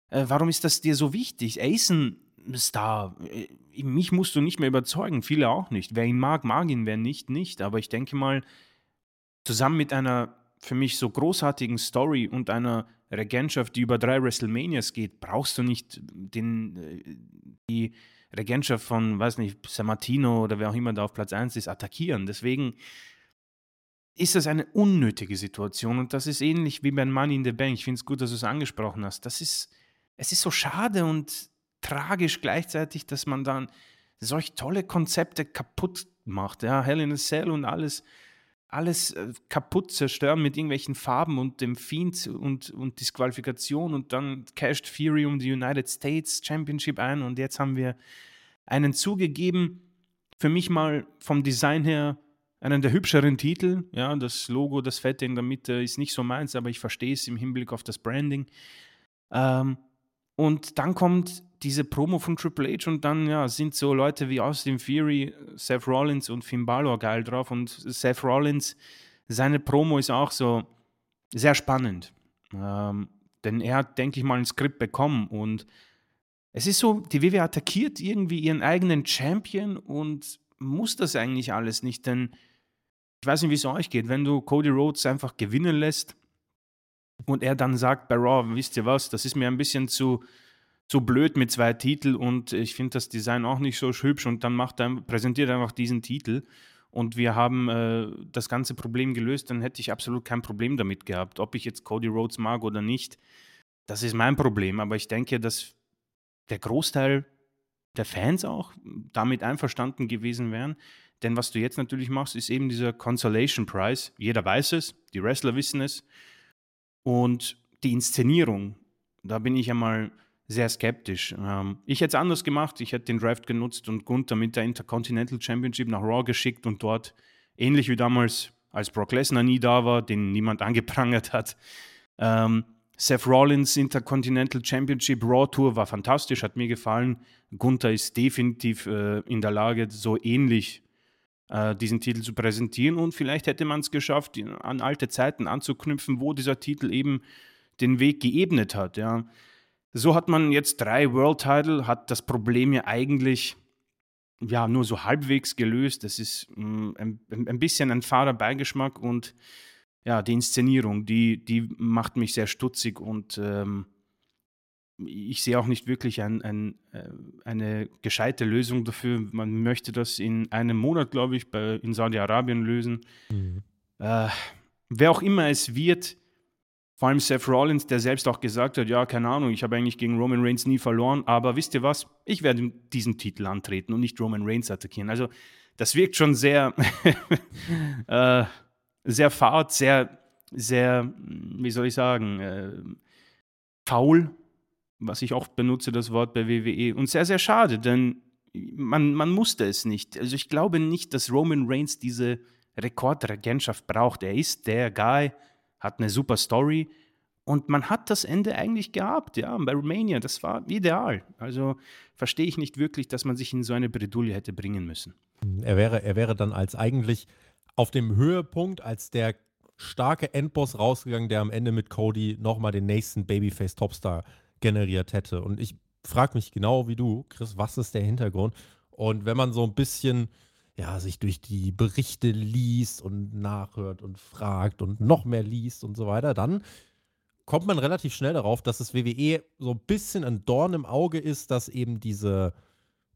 Äh, warum ist das dir so wichtig? Ein Star. Äh, mich musst du nicht mehr überzeugen, viele auch nicht. Wer ihn mag, mag ihn, wer nicht, nicht. Aber ich denke mal, zusammen mit einer für mich so großartigen Story und einer Regentschaft, die über drei WrestleManias geht, brauchst du nicht den, äh, die Regentschaft von, weiß nicht, San Martino oder wer auch immer da auf Platz 1 ist, attackieren. Deswegen ist das eine unnötige Situation und das ist ähnlich wie beim Money in the Bank. Ich finde es gut, dass du es angesprochen hast. Das ist, es ist so schade und tragisch gleichzeitig, dass man dann solch tolle Konzepte kaputt macht. Ja, Hell in a Cell und alles, alles äh, kaputt zerstören mit irgendwelchen Farben und dem Fiend und, und Disqualifikation und dann casht Fury um die United States Championship ein und jetzt haben wir einen zugegeben, für mich mal vom Design her einen der hübscheren Titel. Ja, das Logo, das Fette in der Mitte ist nicht so meins, aber ich verstehe es im Hinblick auf das Branding. Ähm, und dann kommt diese Promo von Triple H und dann ja, sind so Leute wie Austin Fury, Seth Rollins und Finn Balor geil drauf. Und Seth Rollins, seine Promo ist auch so sehr spannend. Ähm, denn er hat, denke ich mal, ein Skript bekommen und es ist so, die WWE attackiert irgendwie ihren eigenen Champion und muss das eigentlich alles nicht, denn ich weiß nicht, wie es euch geht, wenn du Cody Rhodes einfach gewinnen lässt und er dann sagt bei Raw, wisst ihr was, das ist mir ein bisschen zu, zu blöd mit zwei Titeln und ich finde das Design auch nicht so hübsch und dann macht er, präsentiert er einfach diesen Titel und wir haben äh, das ganze Problem gelöst, dann hätte ich absolut kein Problem damit gehabt. Ob ich jetzt Cody Rhodes mag oder nicht, das ist mein Problem, aber ich denke, dass der Großteil der Fans auch damit einverstanden gewesen wären. Denn was du jetzt natürlich machst, ist eben dieser Consolation Prize. Jeder weiß es, die Wrestler wissen es. Und die Inszenierung, da bin ich einmal sehr skeptisch. Ähm, ich hätte es anders gemacht. Ich hätte den Draft genutzt und Gunther mit der Intercontinental Championship nach Raw geschickt und dort, ähnlich wie damals, als Brock Lesnar nie da war, den niemand angeprangert hat, ähm, Seth Rollins Intercontinental Championship Raw Tour war fantastisch, hat mir gefallen. Gunther ist definitiv äh, in der Lage, so ähnlich äh, diesen Titel zu präsentieren und vielleicht hätte man es geschafft, an alte Zeiten anzuknüpfen, wo dieser Titel eben den Weg geebnet hat. Ja. So hat man jetzt drei World Title, hat das Problem ja eigentlich ja, nur so halbwegs gelöst. Das ist mh, mm, ein, ein bisschen ein fader Beigeschmack und ja, die Inszenierung, die, die macht mich sehr stutzig und ähm, ich sehe auch nicht wirklich ein, ein, äh, eine gescheite Lösung dafür. Man möchte das in einem Monat, glaube ich, bei, in Saudi-Arabien lösen. Mhm. Äh, wer auch immer es wird, vor allem Seth Rollins, der selbst auch gesagt hat, ja, keine Ahnung, ich habe eigentlich gegen Roman Reigns nie verloren, aber wisst ihr was, ich werde diesen Titel antreten und nicht Roman Reigns attackieren. Also das wirkt schon sehr äh, sehr fad, sehr, sehr, wie soll ich sagen, äh, faul, was ich auch benutze, das Wort bei WWE. Und sehr, sehr schade, denn man, man musste es nicht. Also ich glaube nicht, dass Roman Reigns diese Rekordregentschaft braucht. Er ist der Guy, hat eine super Story und man hat das Ende eigentlich gehabt, ja, bei Romania. Das war ideal. Also verstehe ich nicht wirklich, dass man sich in so eine Bredouille hätte bringen müssen. Er wäre, er wäre dann als eigentlich auf dem Höhepunkt, als der starke Endboss rausgegangen, der am Ende mit Cody nochmal den nächsten Babyface Topstar generiert hätte. Und ich frage mich genau wie du, Chris, was ist der Hintergrund? Und wenn man so ein bisschen ja, sich durch die Berichte liest und nachhört und fragt und noch mehr liest und so weiter, dann kommt man relativ schnell darauf, dass das WWE so ein bisschen ein Dorn im Auge ist, dass eben diese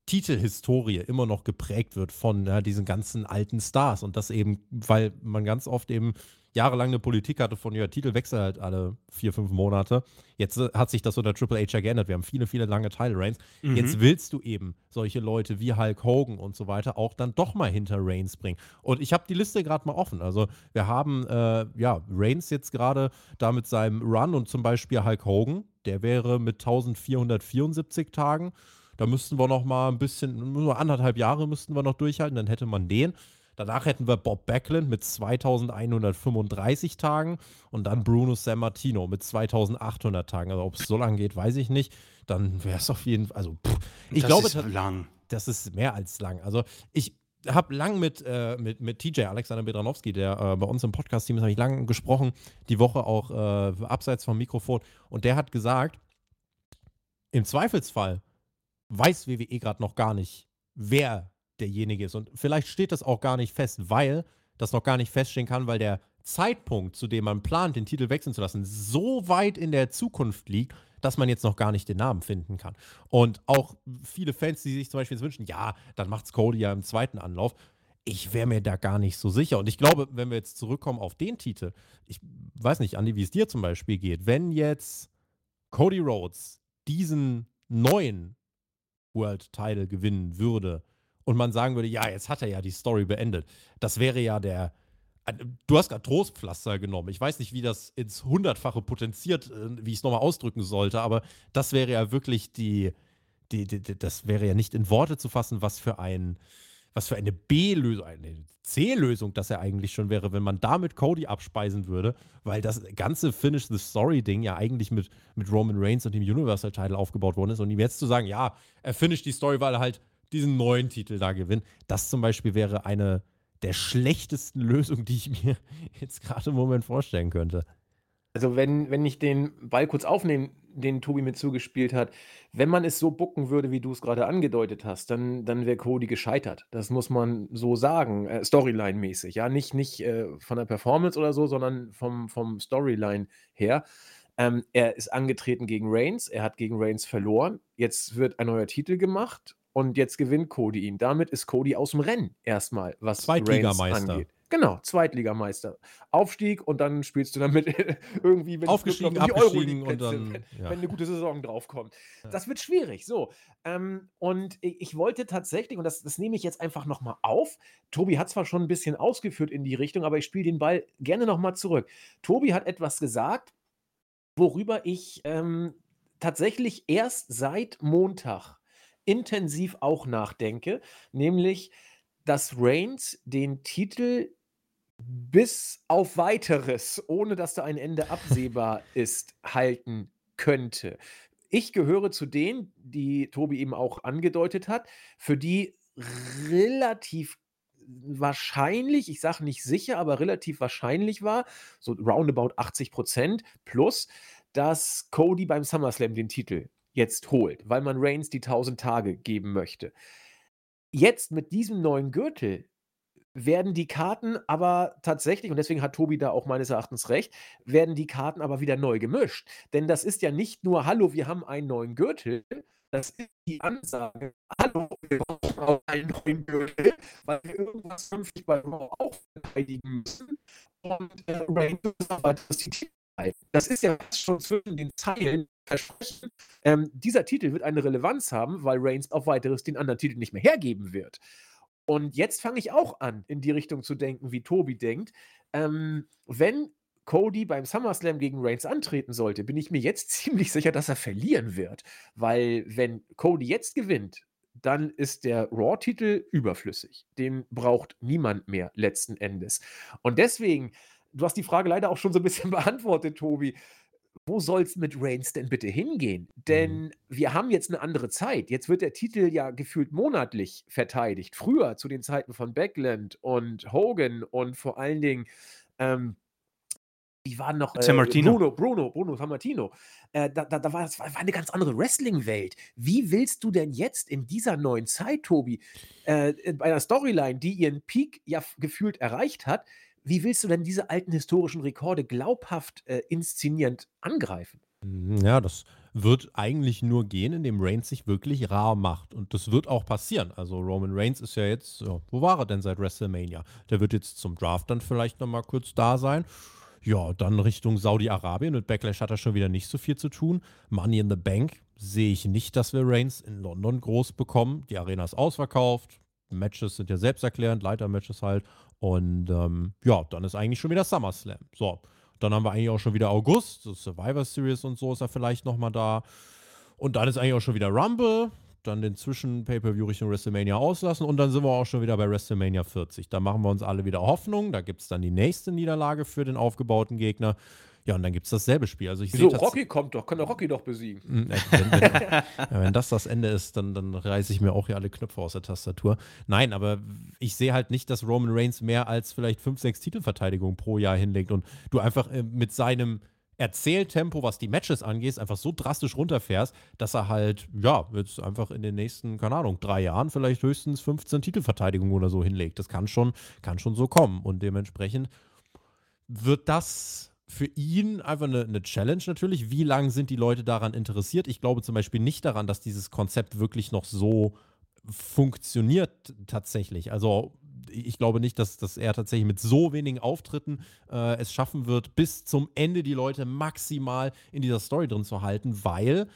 Titelhistorie immer noch geprägt wird von ja, diesen ganzen alten Stars. Und das eben, weil man ganz oft eben jahrelang eine Politik hatte von, ja, Titel wechselt halt alle vier, fünf Monate. Jetzt äh, hat sich das unter Triple H ja geändert. Wir haben viele, viele lange Title Reigns. Mhm. Jetzt willst du eben solche Leute wie Hulk Hogan und so weiter auch dann doch mal hinter Reigns bringen. Und ich habe die Liste gerade mal offen. Also wir haben, äh, ja, Reigns jetzt gerade da mit seinem Run und zum Beispiel Hulk Hogan, der wäre mit 1474 Tagen da müssten wir noch mal ein bisschen, nur anderthalb Jahre müssten wir noch durchhalten, dann hätte man den. Danach hätten wir Bob Backlund mit 2135 Tagen und dann Bruno Sammartino mit 2800 Tagen. Also ob es so lange geht, weiß ich nicht. Dann wäre es auf jeden Fall, also pff, ich das glaube, ist das, lang. Das ist mehr als lang. Also ich habe lang mit, äh, mit, mit TJ Alexander Bedranowski, der äh, bei uns im Podcast-Team ist, habe ich lang gesprochen, die Woche auch äh, abseits vom Mikrofon. Und der hat gesagt, im Zweifelsfall weiß WWE gerade noch gar nicht, wer derjenige ist. Und vielleicht steht das auch gar nicht fest, weil das noch gar nicht feststehen kann, weil der Zeitpunkt, zu dem man plant, den Titel wechseln zu lassen, so weit in der Zukunft liegt, dass man jetzt noch gar nicht den Namen finden kann. Und auch viele Fans, die sich zum Beispiel jetzt wünschen, ja, dann macht's Cody ja im zweiten Anlauf. Ich wäre mir da gar nicht so sicher. Und ich glaube, wenn wir jetzt zurückkommen auf den Titel, ich weiß nicht, Andi, wie es dir zum Beispiel geht, wenn jetzt Cody Rhodes diesen neuen World Title gewinnen würde und man sagen würde, ja, jetzt hat er ja die Story beendet, das wäre ja der. Du hast gerade Trostpflaster genommen. Ich weiß nicht, wie das ins Hundertfache potenziert, äh, wie ich es nochmal ausdrücken sollte, aber das wäre ja wirklich die, die, die, das wäre ja nicht in Worte zu fassen, was für ein, was für eine B-Lösung, eine C-Lösung das ja eigentlich schon wäre, wenn man damit Cody abspeisen würde, weil das ganze Finish the Story-Ding ja eigentlich mit, mit Roman Reigns und dem Universal Title aufgebaut worden ist. Und ihm jetzt zu sagen, ja, er finisht die Story, weil er halt diesen neuen Titel da gewinnt, das zum Beispiel wäre eine der schlechtesten Lösungen, die ich mir jetzt gerade im Moment vorstellen könnte. Also, wenn wenn ich den Ball kurz aufnehme, den Tobi mir zugespielt hat, wenn man es so bucken würde, wie du es gerade angedeutet hast, dann dann wäre Cody gescheitert. Das muss man so sagen, äh, Storyline-mäßig, ja, nicht nicht, äh, von der Performance oder so, sondern vom vom Storyline her. Ähm, er ist angetreten gegen Reigns, er hat gegen Reigns verloren. Jetzt wird ein neuer Titel gemacht und jetzt gewinnt Cody ihn. Damit ist Cody aus dem Rennen erstmal, was Reigns angeht. Genau, Zweitligameister. Aufstieg und dann spielst du damit irgendwie, wenn Aufgestiegen, die abgestiegen und dann, wenn, ja. wenn, eine gute Saison draufkommt. Ja. Das wird schwierig. So. Ähm, und ich wollte tatsächlich, und das, das nehme ich jetzt einfach nochmal auf. Tobi hat zwar schon ein bisschen ausgeführt in die Richtung, aber ich spiele den Ball gerne nochmal zurück. Tobi hat etwas gesagt, worüber ich ähm, tatsächlich erst seit Montag intensiv auch nachdenke, nämlich dass Reigns den Titel bis auf Weiteres, ohne dass da ein Ende absehbar ist, halten könnte. Ich gehöre zu denen, die Tobi eben auch angedeutet hat, für die relativ wahrscheinlich, ich sage nicht sicher, aber relativ wahrscheinlich war, so roundabout 80 Prozent plus, dass Cody beim SummerSlam den Titel jetzt holt, weil man Reigns die 1000 Tage geben möchte. Jetzt mit diesem neuen Gürtel werden die Karten aber tatsächlich, und deswegen hat Tobi da auch meines Erachtens recht, werden die Karten aber wieder neu gemischt. Denn das ist ja nicht nur, hallo, wir haben einen neuen Gürtel, das ist die Ansage, hallo, wir brauchen einen neuen Gürtel, weil wir irgendwas künftig bei Raw auch verteidigen müssen. Und äh, Reigns ist die Titel das ist ja schon zwischen den Zeilen versprechen. Ähm, dieser Titel wird eine Relevanz haben, weil Reigns auf weiteres den anderen Titel nicht mehr hergeben wird. Und jetzt fange ich auch an, in die Richtung zu denken, wie Tobi denkt. Ähm, wenn Cody beim SummerSlam gegen Reigns antreten sollte, bin ich mir jetzt ziemlich sicher, dass er verlieren wird. Weil, wenn Cody jetzt gewinnt, dann ist der Raw-Titel überflüssig. Den braucht niemand mehr letzten Endes. Und deswegen du hast die Frage leider auch schon so ein bisschen beantwortet, Tobi. Wo soll es mit Reigns denn bitte hingehen? Denn mhm. wir haben jetzt eine andere Zeit. Jetzt wird der Titel ja gefühlt monatlich verteidigt. Früher, zu den Zeiten von Backland und Hogan und vor allen Dingen, ähm, wie waren noch äh, Bruno, Bruno, Bruno Sammartino. Äh, da, da, da war, das war, war eine ganz andere Wrestling-Welt. Wie willst du denn jetzt in dieser neuen Zeit, Tobi, äh, bei einer Storyline, die ihren Peak ja gefühlt erreicht hat, wie willst du denn diese alten historischen Rekorde glaubhaft äh, inszenierend angreifen? Hm, ja, das wird eigentlich nur gehen, indem Reigns sich wirklich rar macht. Und das wird auch passieren. Also Roman Reigns ist ja jetzt, ja, wo war er denn seit WrestleMania? Der wird jetzt zum Draft dann vielleicht nochmal kurz da sein. Ja, dann Richtung Saudi-Arabien. Mit Backlash hat er schon wieder nicht so viel zu tun. Money in the Bank sehe ich nicht, dass wir Reigns in London groß bekommen. Die Arena ist ausverkauft. Matches sind ja selbsterklärend, Leiter-Matches halt. Und ähm, ja, dann ist eigentlich schon wieder SummerSlam. So, dann haben wir eigentlich auch schon wieder August, das Survivor Series und so ist er vielleicht nochmal da. Und dann ist eigentlich auch schon wieder Rumble, dann den Zwischen-Pay-Per-View Richtung WrestleMania auslassen und dann sind wir auch schon wieder bei WrestleMania 40. Da machen wir uns alle wieder Hoffnung. Da gibt es dann die nächste Niederlage für den aufgebauten Gegner. Ja, und dann gibt es dasselbe Spiel. Also ich Wieso? Rocky kommt doch, kann der Rocky doch besiegen. Hm, wenn, wenn, wenn, das das Ende ist, dann, dann reiße ich mir auch hier alle Knöpfe aus der Tastatur. Nein, aber ich sehe halt nicht, dass Roman Reigns mehr als vielleicht fünf, sechs Titelverteidigungen pro Jahr hinlegt und du einfach äh, mit seinem Erzähltempo, was die Matches angeht, einfach so drastisch runterfährst, dass er halt, ja, jetzt einfach in den nächsten, keine Ahnung, drei Jahren vielleicht höchstens 15 Titelverteidigungen oder so hinlegt. Das kann schon, kann schon so kommen. Und dementsprechend wird das für ihn einfach eine, eine, Challenge natürlich. Wie lange sind die Leute daran interessiert? Ich glaube zum Beispiel nicht daran, dass dieses Konzept wirklich noch so funktioniert tatsächlich. Also ich glaube nicht, dass, dass er tatsächlich mit so wenigen Auftritten äh, es schaffen wird, bis zum Ende die Leute maximal in dieser Story drin zu halten, weil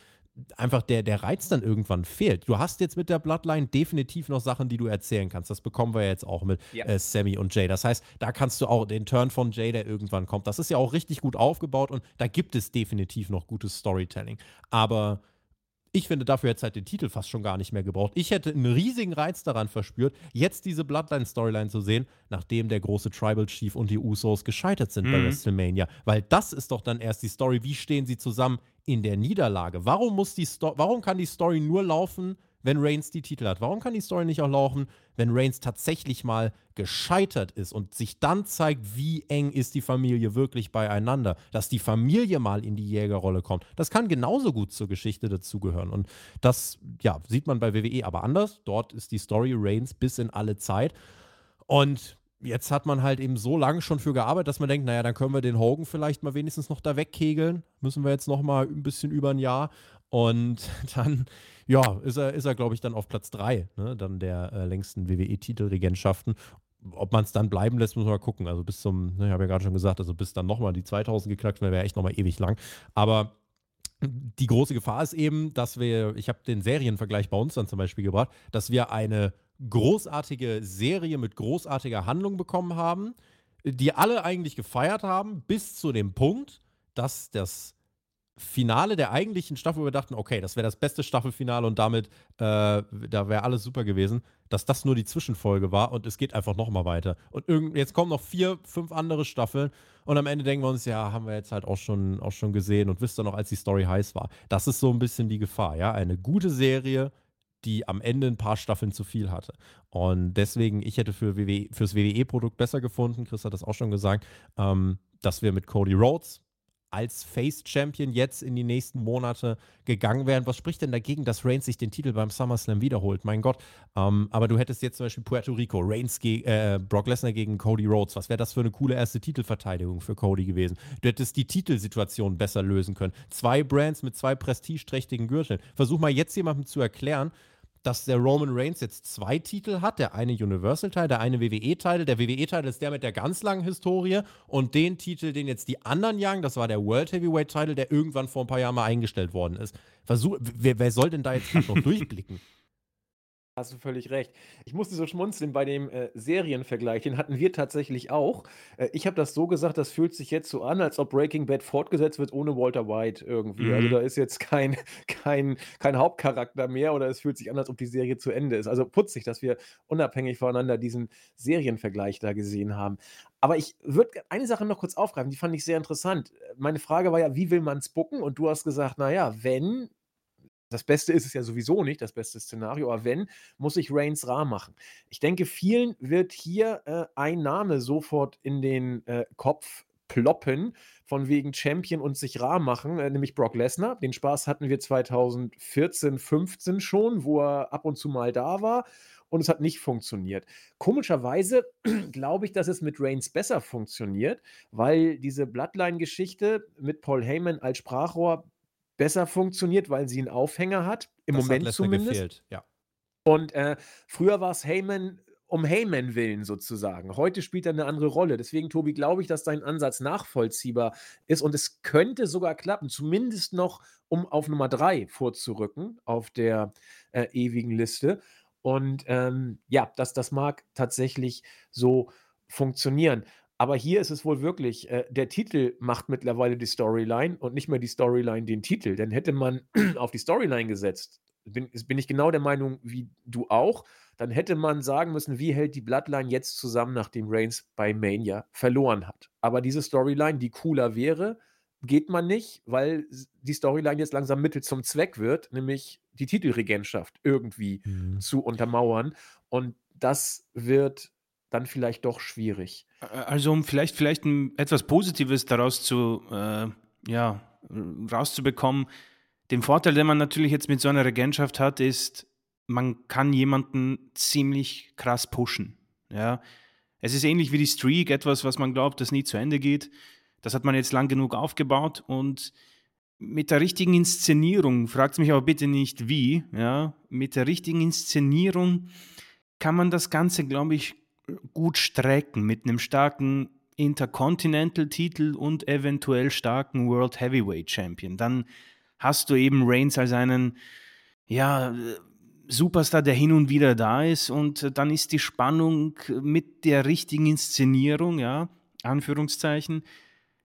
einfach der, der Reiz dann irgendwann fehlt. Du hast jetzt mit der Bloodline definitiv noch Sachen, die du erzählen kannst. Das bekommen wir jetzt auch mit ja. äh, Sammy und Jay. Das heißt, da kannst du auch den Turn von Jay, der irgendwann kommt. Das ist ja auch richtig gut aufgebaut und da gibt es definitiv noch gutes Storytelling. Aber ich finde, dafür hätte es halt den Titel fast schon gar nicht mehr gebraucht. Ich hätte einen riesigen Reiz daran verspürt, jetzt diese Bloodline-Storyline zu sehen, nachdem der große Tribal Chief und die Usos gescheitert sind mhm. bei WrestleMania. Weil das ist doch dann erst die Story. Wie stehen sie zusammen in der Niederlage? Warum, muss die Sto warum kann die Story nur laufen, wenn Reigns die Titel hat? Warum kann die Story nicht auch laufen, wenn Reigns tatsächlich mal gescheitert ist und sich dann zeigt, wie eng ist die Familie wirklich beieinander, dass die Familie mal in die Jägerrolle kommt? Das kann genauso gut zur Geschichte dazugehören. Und das, ja, sieht man bei WWE aber anders. Dort ist die Story Reigns bis in alle Zeit. Und jetzt hat man halt eben so lange schon für gearbeitet, dass man denkt, naja, dann können wir den Hogan vielleicht mal wenigstens noch da wegkegeln. Müssen wir jetzt noch mal ein bisschen über ein Jahr. Und dann ja, ist er, ist er glaube ich, dann auf Platz 3, ne? dann der äh, längsten WWE-Titelregentschaften. Ob man es dann bleiben lässt, muss man mal gucken. Also bis zum, ne, ich habe ja gerade schon gesagt, also bis dann nochmal die 2000 geknackt wäre, wäre echt nochmal ewig lang. Aber die große Gefahr ist eben, dass wir, ich habe den Serienvergleich bei uns dann zum Beispiel gebracht, dass wir eine großartige Serie mit großartiger Handlung bekommen haben, die alle eigentlich gefeiert haben, bis zu dem Punkt, dass das Finale der eigentlichen Staffel, wo wir dachten, okay, das wäre das beste Staffelfinale und damit, äh, da wäre alles super gewesen, dass das nur die Zwischenfolge war und es geht einfach nochmal weiter. Und jetzt kommen noch vier, fünf andere Staffeln und am Ende denken wir uns, ja, haben wir jetzt halt auch schon, auch schon gesehen und wisst ihr noch, als die Story heiß war. Das ist so ein bisschen die Gefahr, ja. Eine gute Serie, die am Ende ein paar Staffeln zu viel hatte. Und deswegen, ich hätte für WWE, fürs WWE-Produkt besser gefunden, Chris hat das auch schon gesagt, ähm, dass wir mit Cody Rhodes als Face-Champion jetzt in die nächsten Monate gegangen wären. Was spricht denn dagegen, dass Reigns sich den Titel beim SummerSlam wiederholt? Mein Gott. Ähm, aber du hättest jetzt zum Beispiel Puerto Rico, Reigns äh, Brock Lesnar gegen Cody Rhodes. Was wäre das für eine coole erste Titelverteidigung für Cody gewesen? Du hättest die Titelsituation besser lösen können. Zwei Brands mit zwei prestigeträchtigen Gürteln. Versuch mal jetzt jemandem zu erklären, dass der Roman Reigns jetzt zwei Titel hat, der eine Universal-Teil, der eine WWE-Teil. Der WWE-Teil ist der mit der ganz langen Historie und den Titel, den jetzt die anderen jagen, das war der World Heavyweight-Titel, der irgendwann vor ein paar Jahren mal eingestellt worden ist. Versuch, wer, wer soll denn da jetzt noch durchblicken? Hast du völlig recht. Ich musste so schmunzeln bei dem äh, Serienvergleich, den hatten wir tatsächlich auch. Äh, ich habe das so gesagt, das fühlt sich jetzt so an, als ob Breaking Bad fortgesetzt wird ohne Walter White irgendwie. Also, da ist jetzt kein kein kein Hauptcharakter mehr oder es fühlt sich an, als ob die Serie zu Ende ist. Also, putzig, dass wir unabhängig voneinander diesen Serienvergleich da gesehen haben. Aber ich würde eine Sache noch kurz aufgreifen, die fand ich sehr interessant. Meine Frage war ja: „Wie will man's booken?“ Und du hast gesagt: „Na ja, wenn das Beste ist es ja sowieso nicht, das beste Szenario, aber wenn, muss ich Reigns rar machen. Ich denke, vielen wird hier äh, ein Name sofort in den äh, Kopf ploppen, von wegen Champion und sich rar machen, äh, nämlich Brock Lesnar. Den Spaß hatten wir 2014, 15 schon, wo er ab und zu mal da war und es hat nicht funktioniert. Komischerweise glaube ich, dass es mit Reigns besser funktioniert, weil diese Bloodline-Geschichte mit Paul Heyman als Sprachrohr besser funktioniert, weil sie einen Aufhänger hat, im das Moment zumindest. Gefehlt, ja. Und äh, früher war es Heyman um Heyman willen sozusagen. Heute spielt er eine andere Rolle. Deswegen, Tobi, glaube ich, dass dein Ansatz nachvollziehbar ist und es könnte sogar klappen, zumindest noch, um auf Nummer drei vorzurücken auf der äh, ewigen Liste. Und ähm, ja, das, das mag tatsächlich so funktionieren. Aber hier ist es wohl wirklich, äh, der Titel macht mittlerweile die Storyline und nicht mehr die Storyline den Titel. Denn hätte man auf die Storyline gesetzt, bin, bin ich genau der Meinung wie du auch, dann hätte man sagen müssen, wie hält die Bloodline jetzt zusammen, nachdem Reigns bei Mania verloren hat. Aber diese Storyline, die cooler wäre, geht man nicht, weil die Storyline jetzt langsam Mittel zum Zweck wird, nämlich die Titelregentschaft irgendwie mhm. zu untermauern. Und das wird dann vielleicht doch schwierig. Also um vielleicht, vielleicht ein, etwas Positives daraus zu, äh, ja, rauszubekommen, den Vorteil, den man natürlich jetzt mit so einer Regentschaft hat, ist, man kann jemanden ziemlich krass pushen. Ja. Es ist ähnlich wie die Streak, etwas, was man glaubt, das nie zu Ende geht. Das hat man jetzt lang genug aufgebaut und mit der richtigen Inszenierung, fragt mich aber bitte nicht wie, ja, mit der richtigen Inszenierung kann man das Ganze, glaube ich, gut strecken mit einem starken Intercontinental-Titel und eventuell starken World Heavyweight Champion. Dann hast du eben Reigns als einen, ja, Superstar, der hin und wieder da ist und dann ist die Spannung mit der richtigen Inszenierung, ja, Anführungszeichen,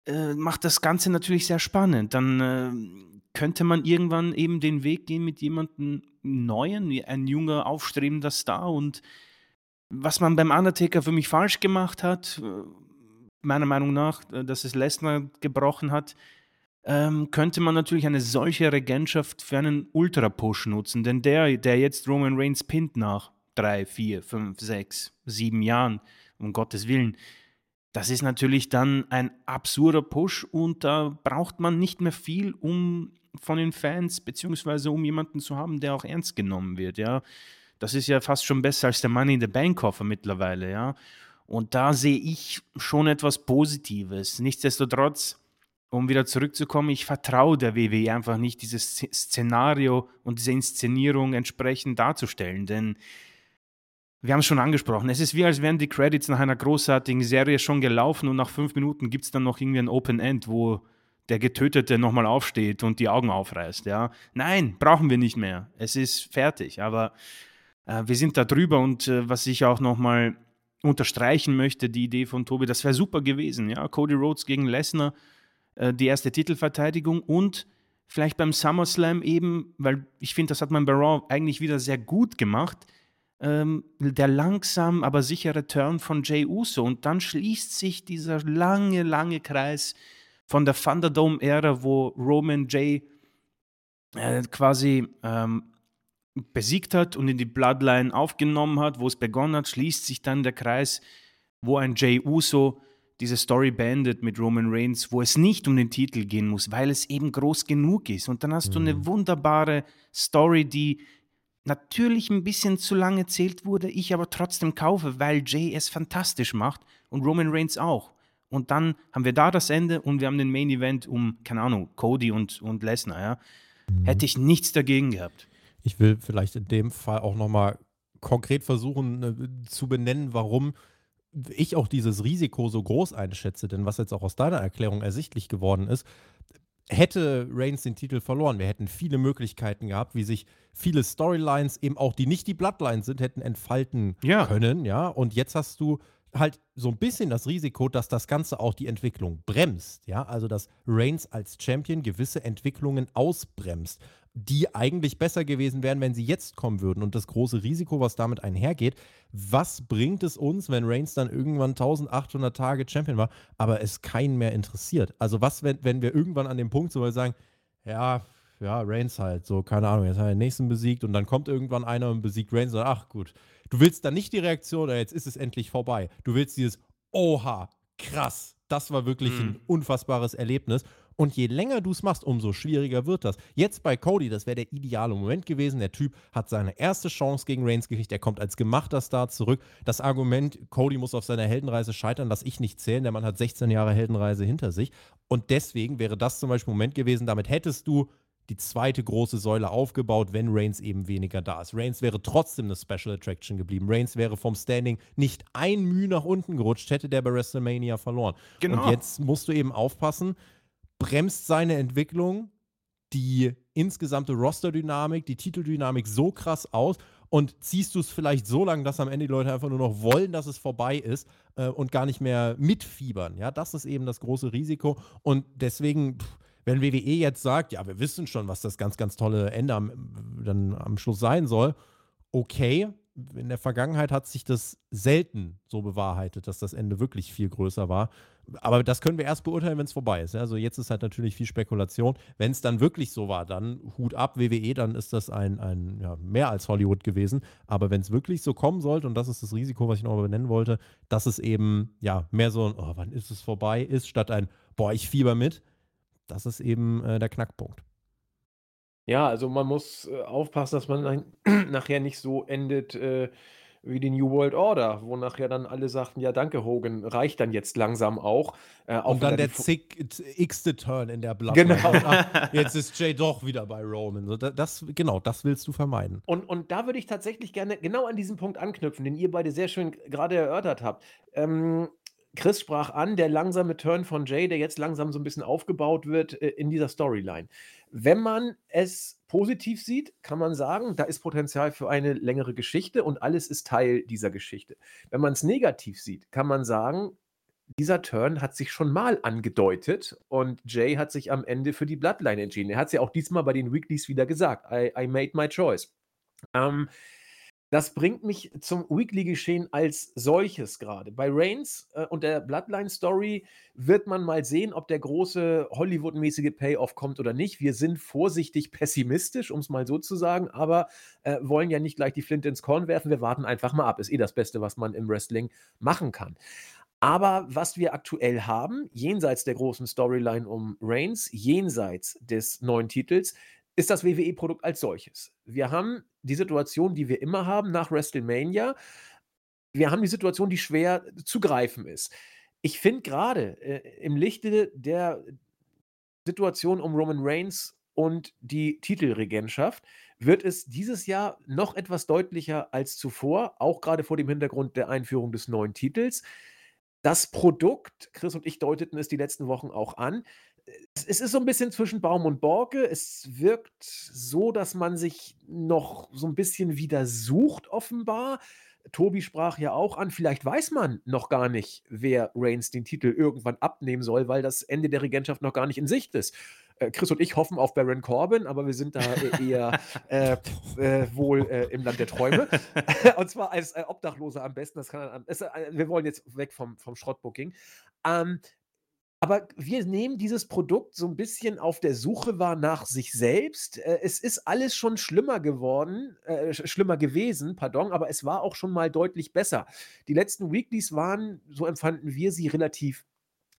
äh, macht das Ganze natürlich sehr spannend. Dann äh, könnte man irgendwann eben den Weg gehen mit jemandem Neuen, ein junger, aufstrebender Star und was man beim Undertaker für mich falsch gemacht hat, äh, meiner Meinung nach, äh, dass es Lesnar gebrochen hat, ähm, könnte man natürlich eine solche Regentschaft für einen Ultra-Push nutzen. Denn der, der jetzt Roman Reigns pinnt nach drei, vier, fünf, sechs, sieben Jahren, um Gottes Willen, das ist natürlich dann ein absurder Push und da braucht man nicht mehr viel, um von den Fans, beziehungsweise um jemanden zu haben, der auch ernst genommen wird, ja. Das ist ja fast schon besser als der Money in the Bank Koffer mittlerweile, ja. Und da sehe ich schon etwas Positives. Nichtsdestotrotz, um wieder zurückzukommen, ich vertraue der WWE einfach nicht, dieses Szenario und diese Inszenierung entsprechend darzustellen, denn wir haben es schon angesprochen. Es ist wie, als wären die Credits nach einer großartigen Serie schon gelaufen und nach fünf Minuten gibt es dann noch irgendwie ein Open End, wo der Getötete nochmal aufsteht und die Augen aufreißt. Ja? Nein, brauchen wir nicht mehr. Es ist fertig. Aber wir sind da drüber und äh, was ich auch nochmal unterstreichen möchte, die Idee von Tobi, das wäre super gewesen. Ja? Cody Rhodes gegen Lesnar, äh, die erste Titelverteidigung und vielleicht beim SummerSlam eben, weil ich finde, das hat man bei Raw eigentlich wieder sehr gut gemacht ähm, der langsam, aber sichere Turn von Jay Uso. Und dann schließt sich dieser lange, lange Kreis von der Thunderdome-Ära, wo Roman Jay äh, quasi ähm, besiegt hat und in die Bloodline aufgenommen hat, wo es begonnen hat, schließt sich dann der Kreis, wo ein Jay Uso diese Story beendet mit Roman Reigns, wo es nicht um den Titel gehen muss, weil es eben groß genug ist. Und dann hast mhm. du eine mhm. wunderbare Story, die natürlich ein bisschen zu lange erzählt wurde, ich aber trotzdem kaufe, weil Jay es fantastisch macht und Roman Reigns auch. Und dann haben wir da das Ende und wir haben den Main Event um, keine Ahnung, Cody und, und Lesnar, ja. Mhm. Hätte ich nichts dagegen gehabt. Ich will vielleicht in dem Fall auch nochmal konkret versuchen äh, zu benennen, warum ich auch dieses Risiko so groß einschätze. Denn was jetzt auch aus deiner Erklärung ersichtlich geworden ist, hätte Reigns den Titel verloren. Wir hätten viele Möglichkeiten gehabt, wie sich viele Storylines, eben auch die nicht die Bloodlines sind, hätten entfalten ja. können. Ja, und jetzt hast du halt so ein bisschen das Risiko, dass das Ganze auch die Entwicklung bremst. Ja, also dass Reigns als Champion gewisse Entwicklungen ausbremst die eigentlich besser gewesen wären, wenn sie jetzt kommen würden. Und das große Risiko, was damit einhergeht, was bringt es uns, wenn Reigns dann irgendwann 1800 Tage Champion war, aber es keinen mehr interessiert? Also was, wenn, wenn wir irgendwann an dem Punkt wir sagen, ja, ja, Reigns halt, so, keine Ahnung, jetzt hat er den nächsten besiegt und dann kommt irgendwann einer und besiegt Reigns und ach gut. Du willst dann nicht die Reaktion, jetzt ist es endlich vorbei. Du willst dieses, oha, krass, das war wirklich mhm. ein unfassbares Erlebnis. Und je länger du es machst, umso schwieriger wird das. Jetzt bei Cody, das wäre der ideale Moment gewesen. Der Typ hat seine erste Chance gegen Reigns gekriegt. Er kommt als gemachter Star zurück. Das Argument, Cody muss auf seiner Heldenreise scheitern, lasse ich nicht zählen. Der Mann hat 16 Jahre Heldenreise hinter sich. Und deswegen wäre das zum Beispiel ein Moment gewesen, damit hättest du die zweite große Säule aufgebaut, wenn Reigns eben weniger da ist. Reigns wäre trotzdem eine Special Attraction geblieben. Reigns wäre vom Standing nicht ein Mühe nach unten gerutscht, hätte der bei WrestleMania verloren. Genau. Und jetzt musst du eben aufpassen, bremst seine Entwicklung die insgesamte Roster-Dynamik, die Titeldynamik so krass aus und ziehst du es vielleicht so lange, dass am Ende die Leute einfach nur noch wollen, dass es vorbei ist äh, und gar nicht mehr mitfiebern. Ja, das ist eben das große Risiko und deswegen. Pff, wenn WWE jetzt sagt, ja, wir wissen schon, was das ganz, ganz tolle Ende am, dann am Schluss sein soll, okay, in der Vergangenheit hat sich das selten so bewahrheitet, dass das Ende wirklich viel größer war. Aber das können wir erst beurteilen, wenn es vorbei ist. Also jetzt ist halt natürlich viel Spekulation. Wenn es dann wirklich so war, dann Hut ab, WWE, dann ist das ein, ein ja, mehr als Hollywood gewesen. Aber wenn es wirklich so kommen sollte, und das ist das Risiko, was ich noch mal benennen wollte, dass es eben ja mehr so ein, oh, wann ist es vorbei ist, statt ein, boah, ich fieber mit, das ist eben äh, der Knackpunkt. Ja, also man muss äh, aufpassen, dass man nachher nicht so endet äh, wie die New World Order, wo nachher dann alle sagten, ja danke Hogan, reicht dann jetzt langsam auch. Äh, auch Und dann der x-te Turn in der Bloodline. Genau. Ach, jetzt ist Jay doch wieder bei Roman. So, das, genau, das willst du vermeiden. Und, und da würde ich tatsächlich gerne genau an diesen Punkt anknüpfen, den ihr beide sehr schön gerade erörtert habt. Ähm, Chris sprach an, der langsame Turn von Jay, der jetzt langsam so ein bisschen aufgebaut wird, äh, in dieser Storyline. Wenn man es positiv sieht, kann man sagen, da ist Potenzial für eine längere Geschichte und alles ist Teil dieser Geschichte. Wenn man es negativ sieht, kann man sagen, dieser Turn hat sich schon mal angedeutet und Jay hat sich am Ende für die Bloodline entschieden. Er hat es ja auch diesmal bei den Weeklies wieder gesagt. I, I made my choice. Ähm, das bringt mich zum Weekly-Geschehen als solches gerade. Bei Reigns äh, und der Bloodline-Story wird man mal sehen, ob der große Hollywood-mäßige Payoff kommt oder nicht. Wir sind vorsichtig pessimistisch, um es mal so zu sagen, aber äh, wollen ja nicht gleich die Flinte ins Korn werfen. Wir warten einfach mal ab. Ist eh das Beste, was man im Wrestling machen kann. Aber was wir aktuell haben, jenseits der großen Storyline um Reigns, jenseits des neuen Titels, ist das WWE-Produkt als solches. Wir haben die Situation, die wir immer haben nach WrestleMania. Wir haben die Situation, die schwer zu greifen ist. Ich finde gerade äh, im Lichte der Situation um Roman Reigns und die Titelregentschaft wird es dieses Jahr noch etwas deutlicher als zuvor, auch gerade vor dem Hintergrund der Einführung des neuen Titels. Das Produkt, Chris und ich deuteten es die letzten Wochen auch an, es ist so ein bisschen zwischen Baum und Borke. Es wirkt so, dass man sich noch so ein bisschen wieder sucht offenbar. Tobi sprach ja auch an, vielleicht weiß man noch gar nicht, wer Reigns den Titel irgendwann abnehmen soll, weil das Ende der Regentschaft noch gar nicht in Sicht ist. Äh, Chris und ich hoffen auf Baron Corbin, aber wir sind da e eher äh, äh, wohl äh, im Land der Träume. und zwar als äh, Obdachloser am besten. Das kann, das, äh, wir wollen jetzt weg vom, vom Schrottbooking. Ähm, aber wir nehmen dieses Produkt so ein bisschen auf der Suche wahr nach sich selbst. Äh, es ist alles schon schlimmer geworden äh, schlimmer gewesen, pardon, aber es war auch schon mal deutlich besser. Die letzten Weeklies waren, so empfanden wir sie, relativ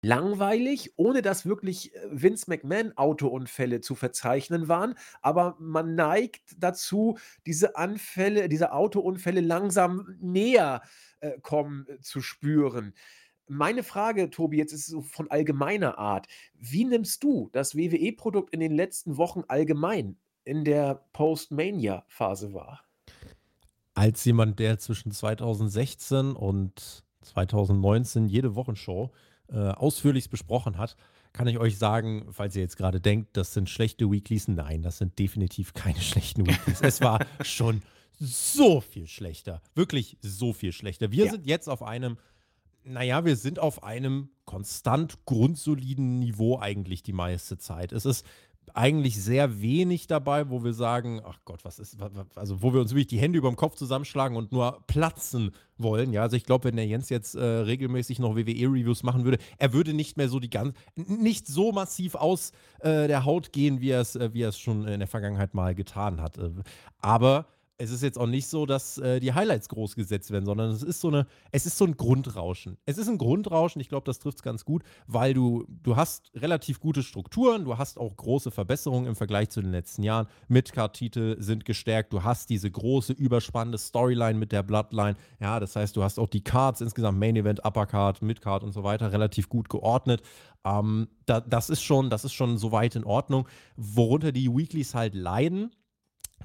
langweilig, ohne dass wirklich, äh, Vince McMahon Autounfälle zu verzeichnen waren, aber man neigt dazu, diese Anfälle diese Autounfälle langsam näher, äh, kommen, äh, zu spüren. Meine Frage, Tobi, jetzt ist es so von allgemeiner Art. Wie nimmst du das WWE-Produkt in den letzten Wochen allgemein in der Post-Mania-Phase wahr? Als jemand, der zwischen 2016 und 2019 jede Wochenshow äh, ausführlichst besprochen hat, kann ich euch sagen, falls ihr jetzt gerade denkt, das sind schlechte Weeklies, nein, das sind definitiv keine schlechten Weeklies. es war schon so viel schlechter. Wirklich so viel schlechter. Wir ja. sind jetzt auf einem naja, wir sind auf einem konstant grundsoliden Niveau eigentlich die meiste Zeit. Es ist eigentlich sehr wenig dabei, wo wir sagen, ach Gott, was ist, also wo wir uns wirklich die Hände über dem Kopf zusammenschlagen und nur platzen wollen. Ja, also ich glaube, wenn der Jens jetzt äh, regelmäßig noch WWE-Reviews machen würde, er würde nicht mehr so die ganz, nicht so massiv aus äh, der Haut gehen, wie er es, äh, wie er es schon in der Vergangenheit mal getan hat. Äh, aber es ist jetzt auch nicht so, dass äh, die Highlights groß gesetzt werden, sondern es ist so eine, es ist so ein Grundrauschen. Es ist ein Grundrauschen, ich glaube, das trifft es ganz gut, weil du, du hast relativ gute Strukturen, du hast auch große Verbesserungen im Vergleich zu den letzten Jahren. Midcard-Titel sind gestärkt, du hast diese große, überspannende Storyline mit der Bloodline. Ja, das heißt, du hast auch die Cards insgesamt, Main Event, Uppercard, Midcard und so weiter, relativ gut geordnet. Ähm, da, das ist schon, das ist schon soweit in Ordnung. Worunter die Weeklies halt leiden,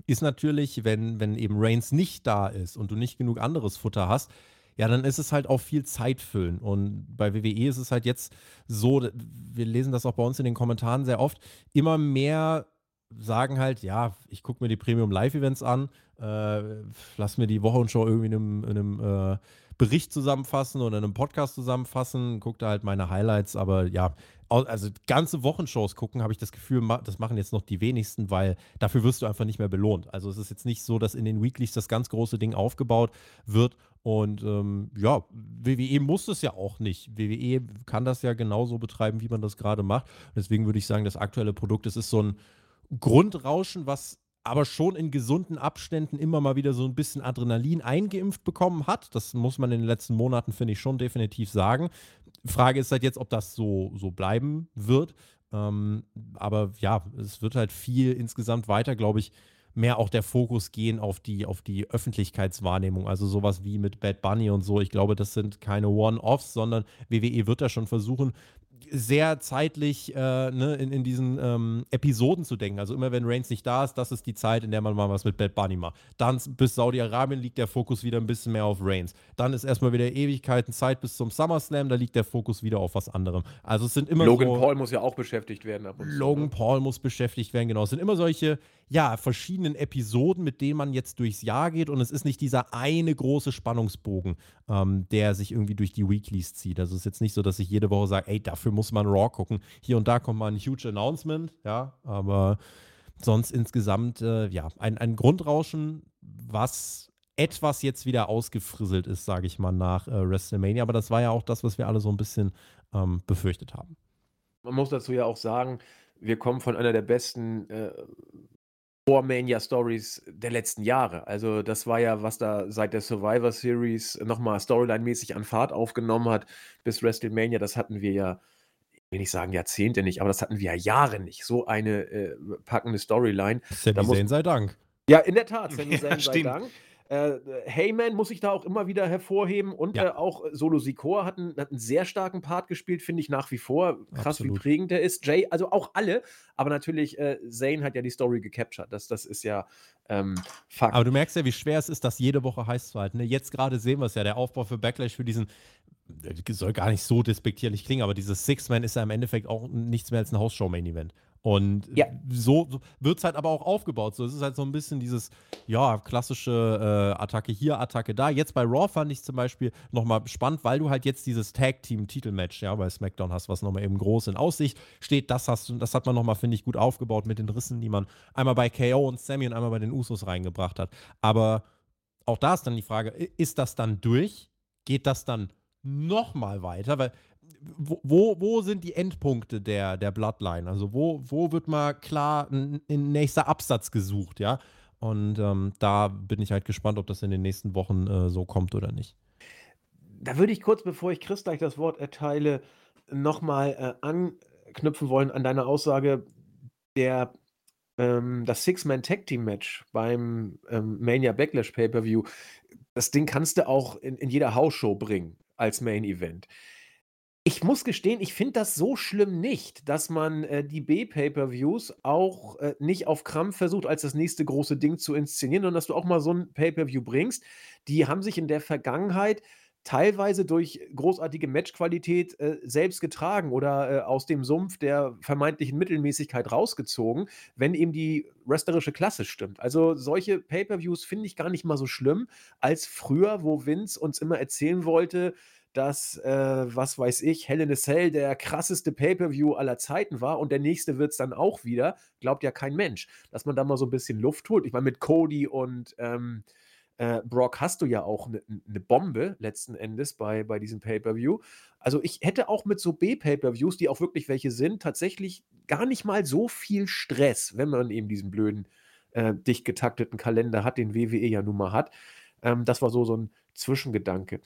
ist natürlich, wenn, wenn eben Reigns nicht da ist und du nicht genug anderes Futter hast, ja, dann ist es halt auch viel Zeitfüllen. Und bei WWE ist es halt jetzt so, wir lesen das auch bei uns in den Kommentaren sehr oft, immer mehr sagen halt, ja, ich gucke mir die Premium Live-Events an, äh, lass mir die Wochenshow irgendwie in einem, in einem äh, Bericht zusammenfassen oder in einem Podcast zusammenfassen, gucke da halt meine Highlights, aber ja, also ganze Wochenshows gucken, habe ich das Gefühl, das machen jetzt noch die wenigsten, weil dafür wirst du einfach nicht mehr belohnt. Also es ist jetzt nicht so, dass in den Weeklies das ganz große Ding aufgebaut wird. Und ähm, ja, WWE muss es ja auch nicht. WWE kann das ja genauso betreiben, wie man das gerade macht. Deswegen würde ich sagen, das aktuelle Produkt, das ist so ein Grundrauschen, was aber schon in gesunden Abständen immer mal wieder so ein bisschen Adrenalin eingeimpft bekommen hat. Das muss man in den letzten Monaten, finde ich, schon definitiv sagen. Frage ist halt jetzt, ob das so, so bleiben wird. Ähm, aber ja, es wird halt viel insgesamt weiter, glaube ich, mehr auch der Fokus gehen auf die, auf die Öffentlichkeitswahrnehmung. Also sowas wie mit Bad Bunny und so. Ich glaube, das sind keine One-Offs, sondern WWE wird da schon versuchen, sehr zeitlich äh, ne, in, in diesen ähm, Episoden zu denken. Also immer wenn Reigns nicht da ist, das ist die Zeit, in der man mal was mit Bad Bunny macht. Dann bis Saudi-Arabien liegt der Fokus wieder ein bisschen mehr auf Reigns. Dann ist erstmal wieder Ewigkeiten Zeit bis zum SummerSlam, da liegt der Fokus wieder auf was anderem. Also es sind immer Logan so, Paul muss ja auch beschäftigt werden. Ab und zu, Logan ne? Paul muss beschäftigt werden, genau. Es sind immer solche, ja, verschiedenen Episoden, mit denen man jetzt durchs Jahr geht und es ist nicht dieser eine große Spannungsbogen, ähm, der sich irgendwie durch die Weeklies zieht. Also es ist jetzt nicht so, dass ich jede Woche sage, ey, dafür muss man Raw gucken. Hier und da kommt mal ein huge Announcement, ja, aber sonst insgesamt, äh, ja, ein, ein Grundrauschen, was etwas jetzt wieder ausgefrisselt ist, sage ich mal, nach äh, WrestleMania. Aber das war ja auch das, was wir alle so ein bisschen ähm, befürchtet haben. Man muss dazu ja auch sagen, wir kommen von einer der besten äh, Vor-Mania-Stories der letzten Jahre. Also das war ja, was da seit der Survivor Series nochmal Storyline-mäßig an Fahrt aufgenommen hat bis WrestleMania. Das hatten wir ja, will nicht sagen Jahrzehnte nicht, aber das hatten wir ja Jahre nicht. So eine äh, packende Storyline. Sami Da muss- Zayn sei Dank. Ja, in der Tat, Sami Ja, Zayn sei stimmt. Dank. Äh, Heyman muss ich da auch immer wieder hervorheben und Ja. äh, auch Solo Sikoa hat einen, hat einen sehr starken Part gespielt, finde ich nach wie vor. Krass, Absolut. wie prägend der ist. Jay, also auch alle, aber natürlich, äh, Zayn hat ja die Story gecaptured. Das, das ist ja ähm, Fakt. Aber du merkst ja, wie schwer es ist, das jede Woche heiß zu halten. ne? Jetzt gerade sehen wir es ja, der Aufbau für Backlash für diesen, soll gar nicht so despektierlich klingen, aber dieses Six-Man ist ja im Endeffekt auch nichts mehr als ein Hausshow-Main-Event. Und Ja. so, so wird es halt aber auch aufgebaut. So, es ist halt so ein bisschen dieses, ja, klassische äh, Attacke hier, Attacke da. Jetzt bei Raw fand ich zum Beispiel nochmal spannend, weil du halt jetzt dieses Tag-Team-Titelmatch, ja, bei SmackDown hast, was nochmal eben groß in Aussicht steht. Das hast du, das hat man nochmal, finde ich, gut aufgebaut mit den Rissen, die man einmal bei KO und Sammy und einmal bei den Usos reingebracht hat. Aber auch da ist dann die Frage, ist das dann durch? Geht das dann nochmal weiter? Weil wo, wo, sind die Endpunkte der, der Bloodline? Also wo, wo wird mal klar ein, ein nächster Absatz gesucht, ja? Und ähm, da bin ich halt gespannt, ob das in den nächsten Wochen äh, so kommt oder nicht. Da würde ich kurz, bevor ich Chris gleich das Wort erteile, nochmal äh, anknüpfen wollen an deine Aussage, der, ähm, das Six-Man-Tag-Team-Match beim ähm, Mania Backlash Pay-Per-View, das Ding kannst du auch in, in jeder Hausshow bringen als Main-Event. Ich muss gestehen, ich finde das so schlimm nicht, dass man äh, die B-Pay-Per-Views auch äh, nicht auf Krampf versucht, als das nächste große Ding zu inszenieren, sondern dass du auch mal so ein Pay-Per-View bringst. Die haben sich in der Vergangenheit teilweise durch großartige Matchqualität äh, selbst getragen oder äh, aus dem Sumpf der vermeintlichen Mittelmäßigkeit rausgezogen, wenn eben die wrestlerische Klasse stimmt. Also solche Pay-per-Views finde ich gar nicht mal so schlimm als früher, wo Vince uns immer erzählen wollte, dass, äh, was weiß ich, Hell in a Cell der krasseste Pay-per-View aller Zeiten war und der nächste wird es dann auch wieder, glaubt ja kein Mensch, dass man da mal so ein bisschen Luft holt. Ich meine, mit Cody und ähm, äh, Brock hast du ja auch eine ne Bombe letzten Endes bei, bei diesem Pay-Per-View. Also ich hätte auch mit so B-Pay-Per-Views, die auch wirklich welche sind, tatsächlich gar nicht mal so viel Stress, wenn man eben diesen blöden, äh, dicht getakteten Kalender hat, den WWE ja nun mal hat. Ähm, das war so, so ein Zwischengedanke.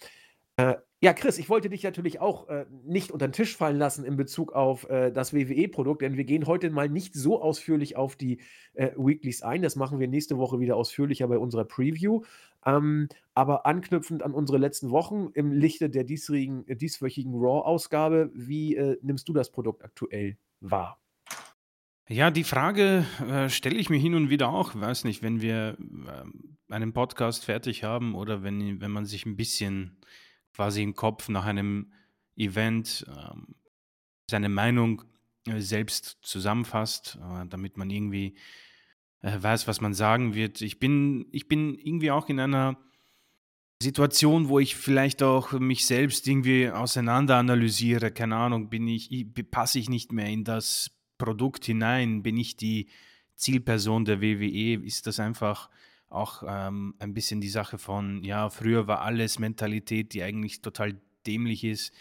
Äh, ja, Chris, ich wollte dich natürlich auch äh, nicht unter den Tisch fallen lassen in Bezug auf äh, das WWE-Produkt, denn wir gehen heute mal nicht so ausführlich auf die äh, Weeklies ein. Das machen wir nächste Woche wieder ausführlicher bei unserer Preview. Ähm, aber anknüpfend an unsere letzten Wochen im Lichte der diesjährigen, äh, dieswöchigen Raw-Ausgabe, wie äh, nimmst du das Produkt aktuell wahr? Ja, die Frage äh, stelle ich mir hin und wieder auch. Weiß nicht, wenn wir ähm, einen Podcast fertig haben oder wenn, wenn man sich ein bisschen quasi im Kopf nach einem Event ähm, seine Meinung äh, selbst zusammenfasst, äh, damit man irgendwie äh, weiß, was man sagen wird. Ich bin, ich bin irgendwie auch in einer Situation, wo ich vielleicht auch mich selbst irgendwie auseinander analysiere. Keine Ahnung, bin ich, passe ich nicht mehr in das Produkt hinein? Bin ich die Zielperson der WWE? Ist das einfach auch ähm, ein bisschen die Sache von, ja, früher war alles Mentalität, die eigentlich total dämlich ist.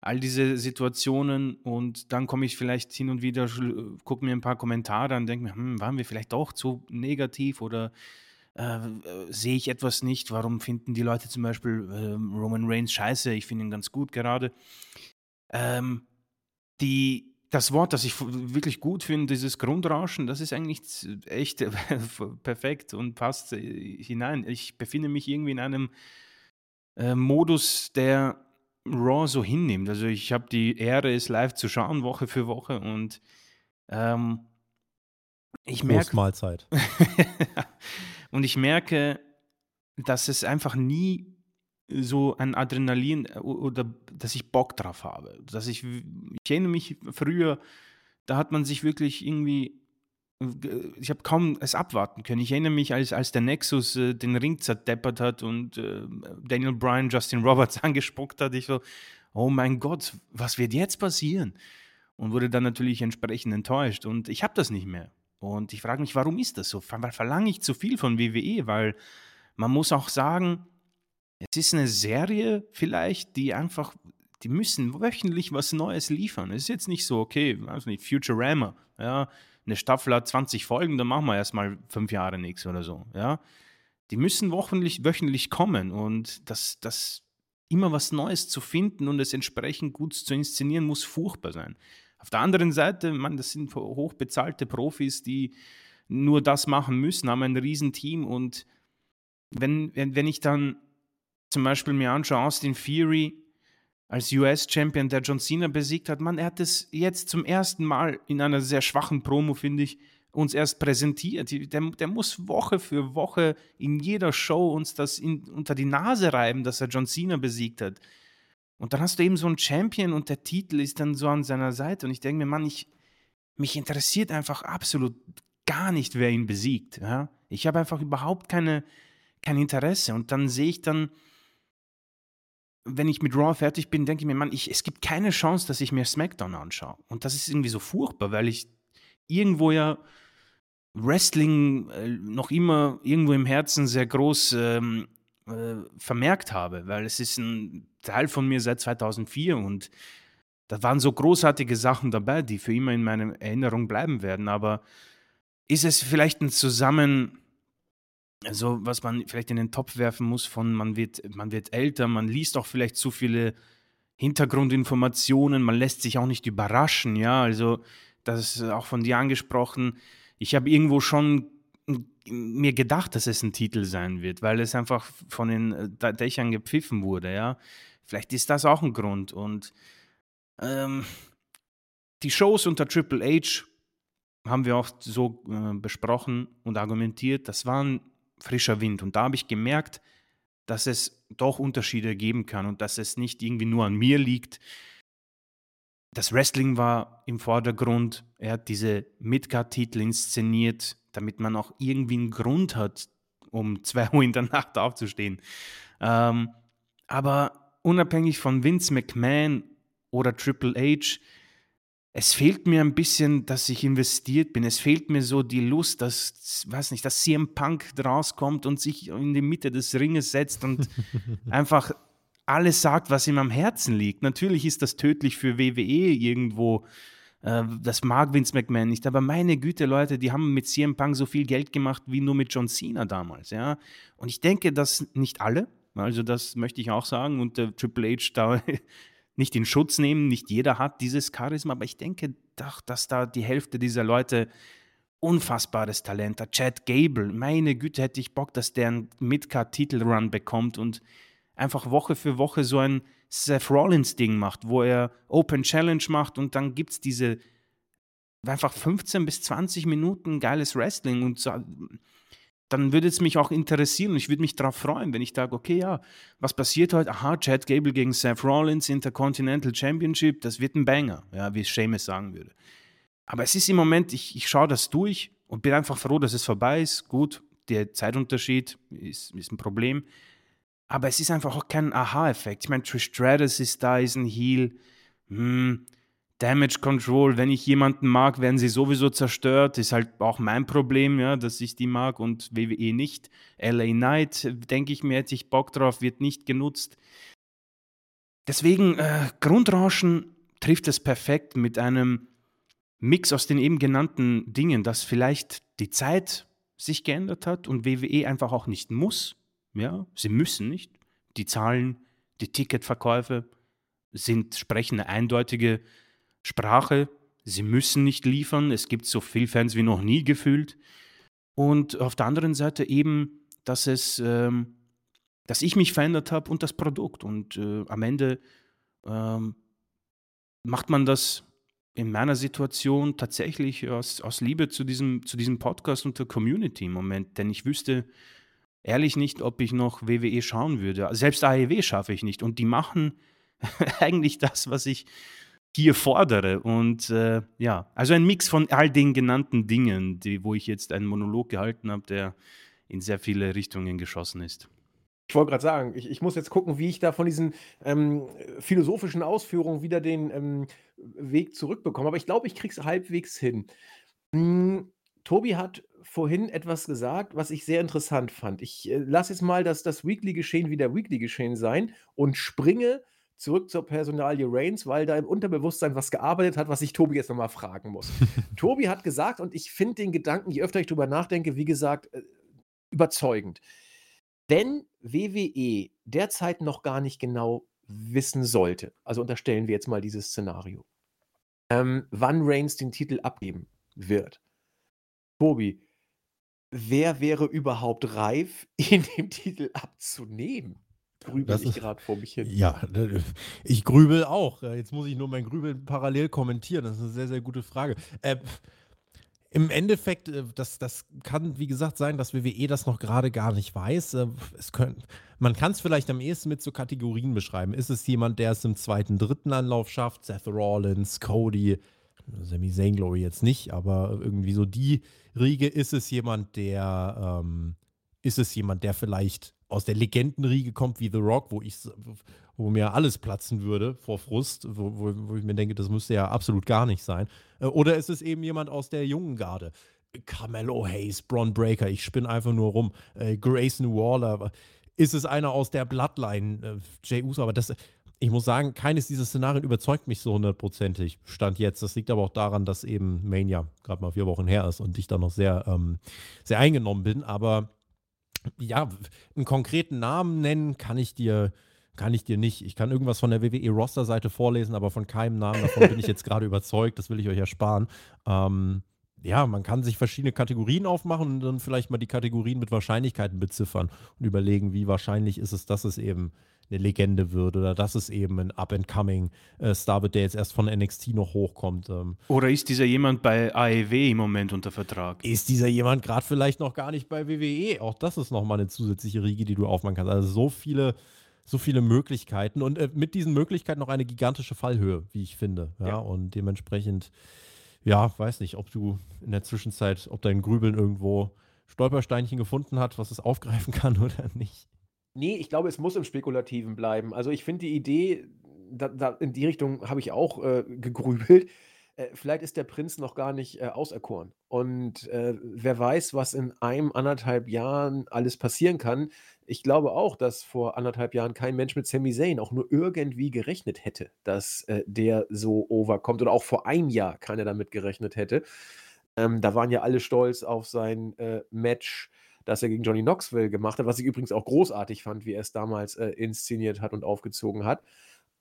All diese Situationen und dann komme ich vielleicht hin und wieder, gucke mir ein paar Kommentare an, denke mir, hm, waren wir vielleicht doch zu negativ oder äh, sehe ich etwas nicht? Warum finden die Leute zum Beispiel äh, Roman Reigns scheiße? Ich finde ihn ganz gut gerade. Ähm, die, das Wort, das ich wirklich gut finde, dieses Grundrauschen, das ist eigentlich echt perfekt und passt hinein. Ich befinde mich irgendwie in einem äh, Modus, der Raw so hinnimmt. Also ich habe die Ehre, es live zu schauen, Woche für Woche und ähm, ich merke. Mahlzeit. und ich merke, dass es einfach nie so ein Adrenalin äh, oder dass ich Bock drauf habe. Dass ich, ich erinnere mich früher, da hat man sich wirklich irgendwie, ich habe kaum es abwarten können. Ich erinnere mich, als, als der Nexus äh, den Ring zerdeppert hat und äh, Daniel Bryan Justin Roberts angespuckt hat, ich so, oh mein Gott, was wird jetzt passieren? Und wurde dann natürlich entsprechend enttäuscht. Und ich habe das nicht mehr. Und ich frage mich, warum ist das so? Verlange ich zu viel von WWE? Weil man muss auch sagen, es ist eine Serie vielleicht, die einfach, die müssen wöchentlich was Neues liefern. Es ist jetzt nicht so, okay, weiß nicht, Futurama, ja, eine Staffel hat 20 Folgen, dann machen wir erstmal fünf Jahre nichts oder so, ja. Die müssen wöchentlich, wöchentlich kommen und das, das immer was Neues zu finden und es entsprechend gut zu inszenieren, muss furchtbar sein. Auf der anderen Seite, man, das sind hochbezahlte Profis, die nur das machen müssen, haben ein Riesenteam und wenn, wenn, wenn ich dann zum Beispiel mir anschaue, Austin Fury als US-Champion, der John Cena besiegt hat, man, er hat es jetzt zum ersten Mal in einer sehr schwachen Promo, finde ich, uns erst präsentiert. Der, der, muss Woche für Woche in jeder Show uns das in, unter die Nase reiben, dass er John Cena besiegt hat. Und dann hast du eben so einen Champion und der Titel ist dann so an seiner Seite. Und ich denke mir, Mann, ich, mich interessiert einfach absolut gar nicht, wer ihn besiegt. Ja? Ich habe einfach überhaupt keine, kein Interesse. Und dann sehe ich dann, wenn ich mit Raw fertig bin, denke ich mir, Mann, ich, es gibt keine Chance, dass ich mir SmackDown anschaue. Und das ist irgendwie so furchtbar, weil ich irgendwo ja Wrestling äh, noch immer irgendwo im Herzen sehr groß ähm, äh, vermerkt habe, weil es ist ein Teil von mir seit 2004 und da waren so großartige Sachen dabei, die für immer in meiner Erinnerung bleiben werden. Aber ist es vielleicht ein Zusammen also was man vielleicht in den Topf werfen muss von man wird, man wird älter, man liest auch vielleicht zu viele Hintergrundinformationen, man lässt sich auch nicht überraschen, ja, also das ist auch von dir angesprochen. Ich habe irgendwo schon mir gedacht, dass es ein Titel sein wird, weil es einfach von den äh, Dächern gepfiffen wurde, ja. Vielleicht ist das auch ein Grund und ähm, die Shows unter Triple H haben wir auch so äh, besprochen und argumentiert, das waren frischer Wind. Und da habe ich gemerkt, dass es doch Unterschiede geben kann und dass es nicht irgendwie nur an mir liegt. Das Wrestling war im Vordergrund. Er hat diese Midcard-Titel inszeniert, damit man auch irgendwie einen Grund hat, um 2 Uhr in der Nacht aufzustehen. Ähm, aber unabhängig von Vince McMahon oder Triple H, es fehlt mir ein bisschen, dass ich investiert bin. Es fehlt mir so die Lust, dass, weiß nicht, dass CM Punk rauskommt und sich in die Mitte des Ringes setzt und einfach alles sagt, was ihm am Herzen liegt. Natürlich ist das tödlich für WWE irgendwo. Äh, das mag Vince McMahon nicht, aber meine Güte, Leute, die haben mit CM Punk so viel Geld gemacht wie nur mit John Cena damals, ja. Und ich denke, dass nicht alle, also das möchte ich auch sagen, und der Triple H da nicht in Schutz nehmen. Nicht jeder hat dieses Charisma, aber ich denke doch, dass da die Hälfte dieser Leute unfassbares Talent hat. Chad Gable, meine Güte, hätte ich Bock, dass der einen Midcard-Titelrun bekommt und einfach Woche für Woche so ein Seth Rollins-Ding macht, wo er Open Challenge macht und dann gibt es diese einfach 15 bis 20 Minuten geiles Wrestling und so, dann würde es mich auch interessieren und ich würde mich darauf freuen, wenn ich sage, okay, ja, was passiert heute? Aha, Chad Gable gegen Seth Rollins, Intercontinental Championship, das wird ein Banger, ja, wie Seamus sagen würde. Aber es ist im Moment, ich, ich schaue das durch und bin einfach froh, dass es vorbei ist. Gut, der Zeitunterschied ist, ist ein Problem. Aber es ist einfach auch kein Aha-Effekt. Ich meine, Trish Stratus ist da, ist ein Heel. Hm, Damage Control, wenn ich jemanden mag, werden sie sowieso zerstört. Ist halt auch mein Problem, ja, dass ich die mag und WWE nicht. LA Knight, denke ich mir, hätte ich Bock drauf, wird nicht genutzt. Deswegen, äh, Grundrauschen trifft es perfekt mit einem Mix aus den eben genannten Dingen, dass vielleicht die Zeit sich geändert hat und WWE einfach auch nicht muss. Ja, sie müssen nicht. Die Zahlen, die Ticketverkäufe sind, sprechen eine eindeutige Sprache. Sie müssen nicht liefern. Es gibt so viele Fans wie noch nie gefühlt. Und auf der anderen Seite eben, dass es, ähm, dass ich mich verändert habe und das Produkt. Und äh, am Ende ähm, macht man das in meiner Situation tatsächlich aus, aus Liebe zu diesem, zu diesem Podcast und der Community im Moment, denn ich wüsste ehrlich nicht, ob ich noch WWE schauen würde. Selbst AEW schaffe ich nicht und die machen eigentlich das, was ich hier fordere. Und äh, ja, also ein Mix von all den genannten Dingen, die, wo ich jetzt einen Monolog gehalten habe, der in sehr viele Richtungen geschossen ist. Ich wollte gerade sagen, ich, ich, muss jetzt gucken, wie ich da von diesen ähm, philosophischen Ausführungen wieder den ähm, Weg zurückbekomme. Aber ich glaube, ich kriege es halbwegs hin. Hm, Tobi hat vorhin etwas gesagt, was ich sehr interessant fand. Ich äh, lasse jetzt mal das, das Weekly-Geschehen wieder Weekly-Geschehen sein und springe zurück zur Personalie Reigns, weil da im Unterbewusstsein was gearbeitet hat, was ich Tobi jetzt nochmal fragen muss. Tobi hat gesagt, und ich finde den Gedanken, je öfter ich drüber nachdenke, wie gesagt, äh, überzeugend. Wenn WWE derzeit noch gar nicht genau wissen sollte, also unterstellen wir jetzt mal dieses Szenario, ähm, wann Reigns den Titel abgeben wird. Tobi, wer wäre überhaupt reif, ihn den Titel abzunehmen? Grübel ich gerade vor mich hin. Ja, ich grübel auch. Jetzt muss ich nur mein Grübeln parallel kommentieren. Das ist eine sehr, sehr gute Frage. Äh, im Endeffekt, äh, das, das kann, wie gesagt, sein, dass WWE das noch gerade gar nicht weiß. Äh, es können, man kann es vielleicht am ehesten mit so Kategorien beschreiben. Ist es jemand, der es im zweiten, dritten Anlauf schafft? Seth Rollins, Cody, Sami Zayn, glaube ich jetzt nicht, aber irgendwie so die Riege. Ist es jemand, der, ähm, ist es jemand, der vielleicht aus der Legendenriege kommt wie The Rock, wo ich, wo mir alles platzen würde vor Frust, wo, wo, wo, ich mir denke, das müsste ja absolut gar nicht sein. Äh, oder ist es eben jemand aus der jungen Garde? Carmelo Hayes, Braun Breaker, ich spinne einfach nur rum. Äh, Grayson Waller, ist es einer aus der Bloodline? Äh, Jay Uso, aber das, ich muss sagen, keines dieser Szenarien überzeugt mich so hundertprozentig. Stand jetzt. Das liegt aber auch daran, dass eben Mania gerade mal vier Wochen her ist und ich da noch sehr, ähm, sehr eingenommen bin. Aber ja, einen konkreten Namen nennen kann ich dir kann ich dir nicht. Ich kann irgendwas von der WWE-Roster-Seite vorlesen, aber von keinem Namen davon bin ich jetzt gerade überzeugt. Das will ich euch ersparen. Ähm, ja, man kann sich verschiedene Kategorien aufmachen und dann vielleicht mal die Kategorien mit Wahrscheinlichkeiten beziffern und überlegen, wie wahrscheinlich ist es, dass es eben eine Legende wird oder dass es eben ein Up-and-Coming-Star äh, wird, der jetzt erst von NXT noch hochkommt. Ähm. Oder ist dieser jemand bei AEW im Moment unter Vertrag? Ist dieser jemand gerade vielleicht noch gar nicht bei WWE? Auch das ist nochmal eine zusätzliche Riege, die du aufmachen kannst. Also so viele so viele Möglichkeiten und äh, mit diesen Möglichkeiten noch eine gigantische Fallhöhe, wie ich finde. Ja, ja. und dementsprechend, ja, weiß nicht, ob du in der Zwischenzeit, ob dein Grübeln irgendwo Stolpersteinchen gefunden hat, was es aufgreifen kann oder nicht. Nee, ich glaube, es muss im Spekulativen bleiben. Also ich finde die Idee, da, da in die Richtung habe ich auch äh, gegrübelt. Äh, vielleicht ist der Prinz noch gar nicht äh, auserkoren. Und äh, wer weiß, was in einem, anderthalb Jahren alles passieren kann. Ich glaube auch, dass vor anderthalb Jahren kein Mensch mit Sami Zayn auch nur irgendwie gerechnet hätte, dass äh, der so overkommt. Oder auch vor einem Jahr keiner damit gerechnet hätte. Ähm, da waren ja alle stolz auf sein äh, Match, das er gegen Johnny Knoxville gemacht hat, was ich übrigens auch großartig fand, wie er es damals äh, inszeniert hat und aufgezogen hat.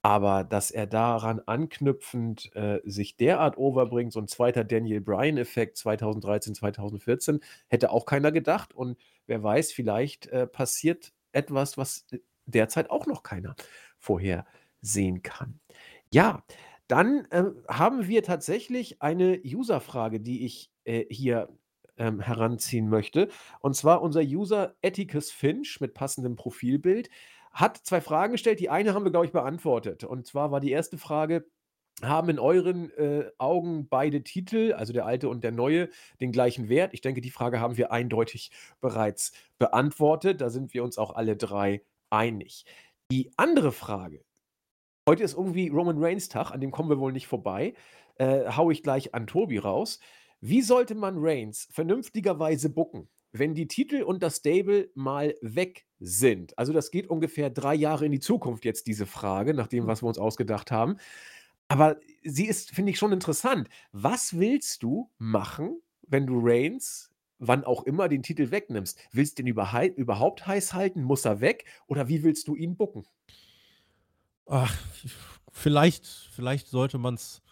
Aber dass er daran anknüpfend äh, sich derart overbringt, so ein zweiter Daniel Bryan-Effekt 2013, 2014, hätte auch keiner gedacht. Und wer weiß, vielleicht äh, passiert etwas, was derzeit auch noch keiner vorhersehen kann. Ja, dann äh, haben wir tatsächlich eine User-Frage, die ich äh, hier ähm, heranziehen möchte. Und zwar unser User Atticus Finch mit passendem Profilbild hat zwei Fragen gestellt. Die eine haben wir, glaube ich, beantwortet. Und zwar war die erste Frage, haben in euren äh, Augen beide Titel, also der alte und der neue, den gleichen Wert? Ich denke, die Frage haben wir eindeutig bereits beantwortet. Da sind wir uns auch alle drei einig. Die andere Frage, heute ist irgendwie Roman Reigns Tag, an dem kommen wir wohl nicht vorbei, äh, hau ich gleich an Tobi raus. Wie sollte man Reigns vernünftigerweise bucken, wenn die Titel und das Stable mal weg sind? Also das geht ungefähr drei Jahre in die Zukunft jetzt, diese Frage, nach dem, was wir uns ausgedacht haben. Aber sie ist, finde ich, schon interessant. Was willst du machen, wenn du Reigns, wann auch immer, den Titel wegnimmst? Willst du ihn überhaupt heiß halten? Muss er weg? Oder wie willst du ihn bucken? Ach, vielleicht, vielleicht sollte man es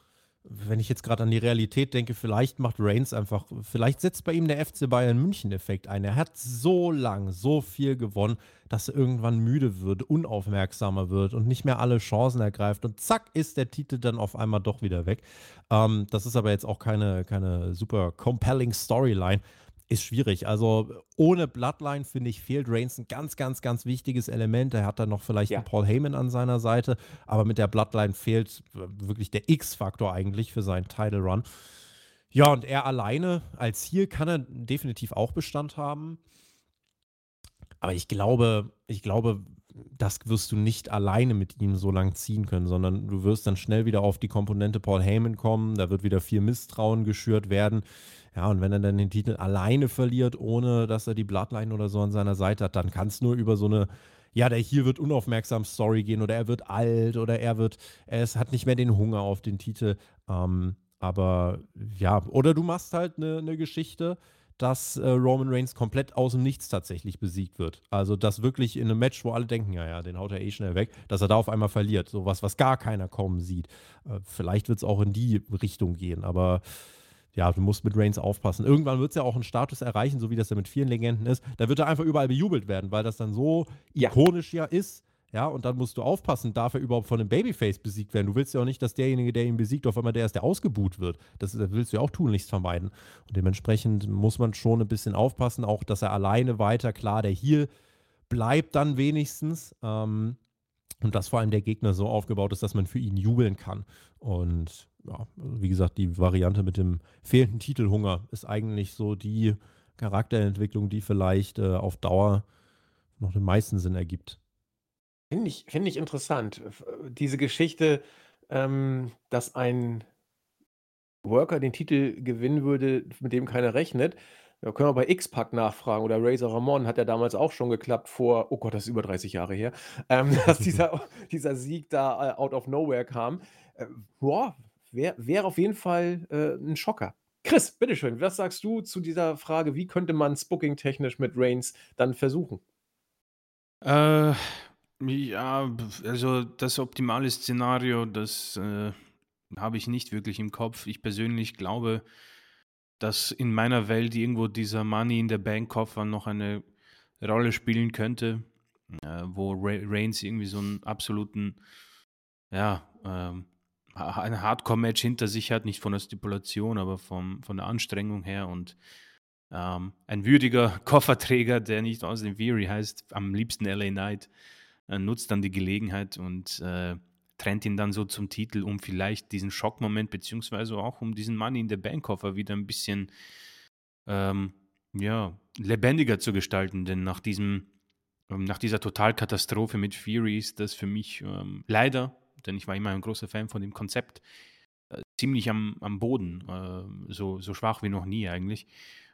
wenn ich jetzt gerade an die Realität denke, vielleicht macht Reigns einfach, vielleicht setzt bei ihm der FC Bayern München-Effekt ein. Er hat so lang, so viel gewonnen, dass er irgendwann müde wird, unaufmerksamer wird und nicht mehr alle Chancen ergreift. Und zack, ist der Titel dann auf einmal doch wieder weg. Ähm, das ist aber jetzt auch keine, keine super compelling Storyline ist schwierig. Also ohne Bloodline, finde ich, fehlt Reigns ein ganz, ganz, ganz wichtiges Element. Er hat dann noch vielleicht ja. einen Paul Heyman an seiner Seite, aber mit der Bloodline fehlt wirklich der X-Faktor eigentlich für seinen Title Run. Ja, und er alleine als Ziel kann er definitiv auch Bestand haben. Aber ich glaube, ich glaube, das wirst du nicht alleine mit ihm so lang ziehen können, sondern du wirst dann schnell wieder auf die Komponente Paul Heyman kommen. Da wird wieder viel Misstrauen geschürt werden. Ja, und wenn er dann den Titel alleine verliert, ohne dass er die Bloodline oder so an seiner Seite hat, dann kann es nur über so eine, ja, der hier wird unaufmerksam Story gehen oder er wird alt oder er wird, er hat nicht mehr den Hunger auf den Titel. Ähm, aber ja, oder du machst halt eine, eine Geschichte, dass äh, Roman Reigns komplett aus dem Nichts tatsächlich besiegt wird. Also, dass wirklich in einem Match, wo alle denken, ja, ja, den haut er eh schnell weg, dass er da auf einmal verliert. Sowas, was gar keiner kommen sieht. Äh, vielleicht wird es auch in die Richtung gehen, aber ja, du musst mit Reigns aufpassen. Irgendwann wird es ja auch einen Status erreichen, so wie das ja mit vielen Legenden ist. Da wird er einfach überall bejubelt werden, weil das dann so ja. ikonisch ja ist. Ja, und dann musst du aufpassen, darf er überhaupt von einem Babyface besiegt werden. Du willst ja auch nicht, dass derjenige, der ihn besiegt, auf einmal der ist, der ausgebuht wird. Das, das willst du ja auch tunlichst vermeiden. Und dementsprechend muss man schon ein bisschen aufpassen, auch dass er alleine weiter, klar, der Heal bleibt dann wenigstens. Ähm, und dass vor allem der Gegner so aufgebaut ist, dass man für ihn jubeln kann. Und ja, wie gesagt, die Variante mit dem fehlenden Titelhunger ist eigentlich so die Charakterentwicklung, die vielleicht äh, auf Dauer noch den meisten Sinn ergibt. Finde ich, find ich interessant. Diese Geschichte, ähm, dass ein Worker den Titel gewinnen würde, mit dem keiner rechnet. Ja, können wir bei X-Pac nachfragen oder Razor Ramon hat ja damals auch schon geklappt vor, oh Gott, das ist über 30 Jahre her, ähm, dass dieser, dieser Sieg da äh, out of nowhere kam. Äh, boah, wäre wär auf jeden Fall äh, ein Schocker. Chris, bitteschön, was sagst du zu dieser Frage, wie könnte man es booking-technisch mit Reigns dann versuchen? Äh, ja, also das optimale Szenario, das äh, habe ich nicht wirklich im Kopf. Ich persönlich glaube, dass in meiner Welt irgendwo dieser Money in der Bank-Koffer noch eine Rolle spielen könnte, äh, wo Reigns irgendwie so einen absoluten, ja, ähm, ein Hardcore-Match hinter sich hat, nicht von der Stipulation, aber vom, von der Anstrengung her und ähm, ein würdiger Kofferträger, der nicht aus dem Theory heißt, am liebsten LA Knight, äh, nutzt dann die Gelegenheit und äh, trennt ihn dann so zum Titel, um vielleicht diesen Schockmoment, beziehungsweise auch um diesen Money in der Bankkoffer wieder ein bisschen ähm, ja, lebendiger zu gestalten. Denn nach diesem, ähm, nach dieser Totalkatastrophe mit Fury ist das für mich ähm, leider denn ich war immer ein großer Fan von dem Konzept, äh, ziemlich am, am Boden, äh, so, so schwach wie noch nie eigentlich.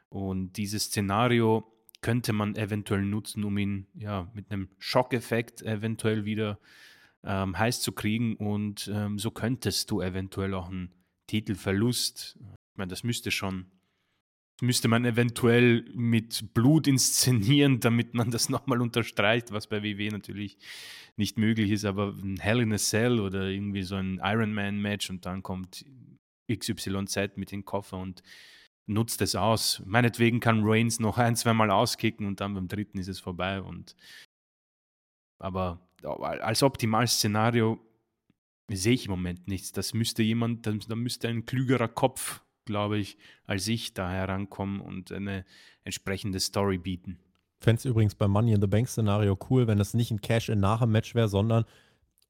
Und dieses Szenario könnte man eventuell nutzen, um ihn ja mit einem Schockeffekt eventuell wieder ähm, heiß zu kriegen. Und ähm, so könntest du eventuell auch einen Titelverlust, ich meine, das müsste schon müsste man eventuell mit Blut inszenieren, damit man das nochmal unterstreicht, was bei WW natürlich nicht möglich ist, aber ein Hell in a Cell oder irgendwie so ein Ironman-Match und dann kommt XYZ mit dem Koffer und nutzt es aus. Meinetwegen kann Reigns noch ein, zweimal auskicken und dann beim dritten ist es vorbei. Und aber als Optimalszenario sehe ich im Moment nichts. Das müsste jemand, da müsste ein klügerer Kopf glaube ich, als ich da herankommen und eine entsprechende Story bieten. Fände es übrigens beim Money in the Bank Szenario cool, wenn das nicht ein Cash-In nach dem Match wäre, sondern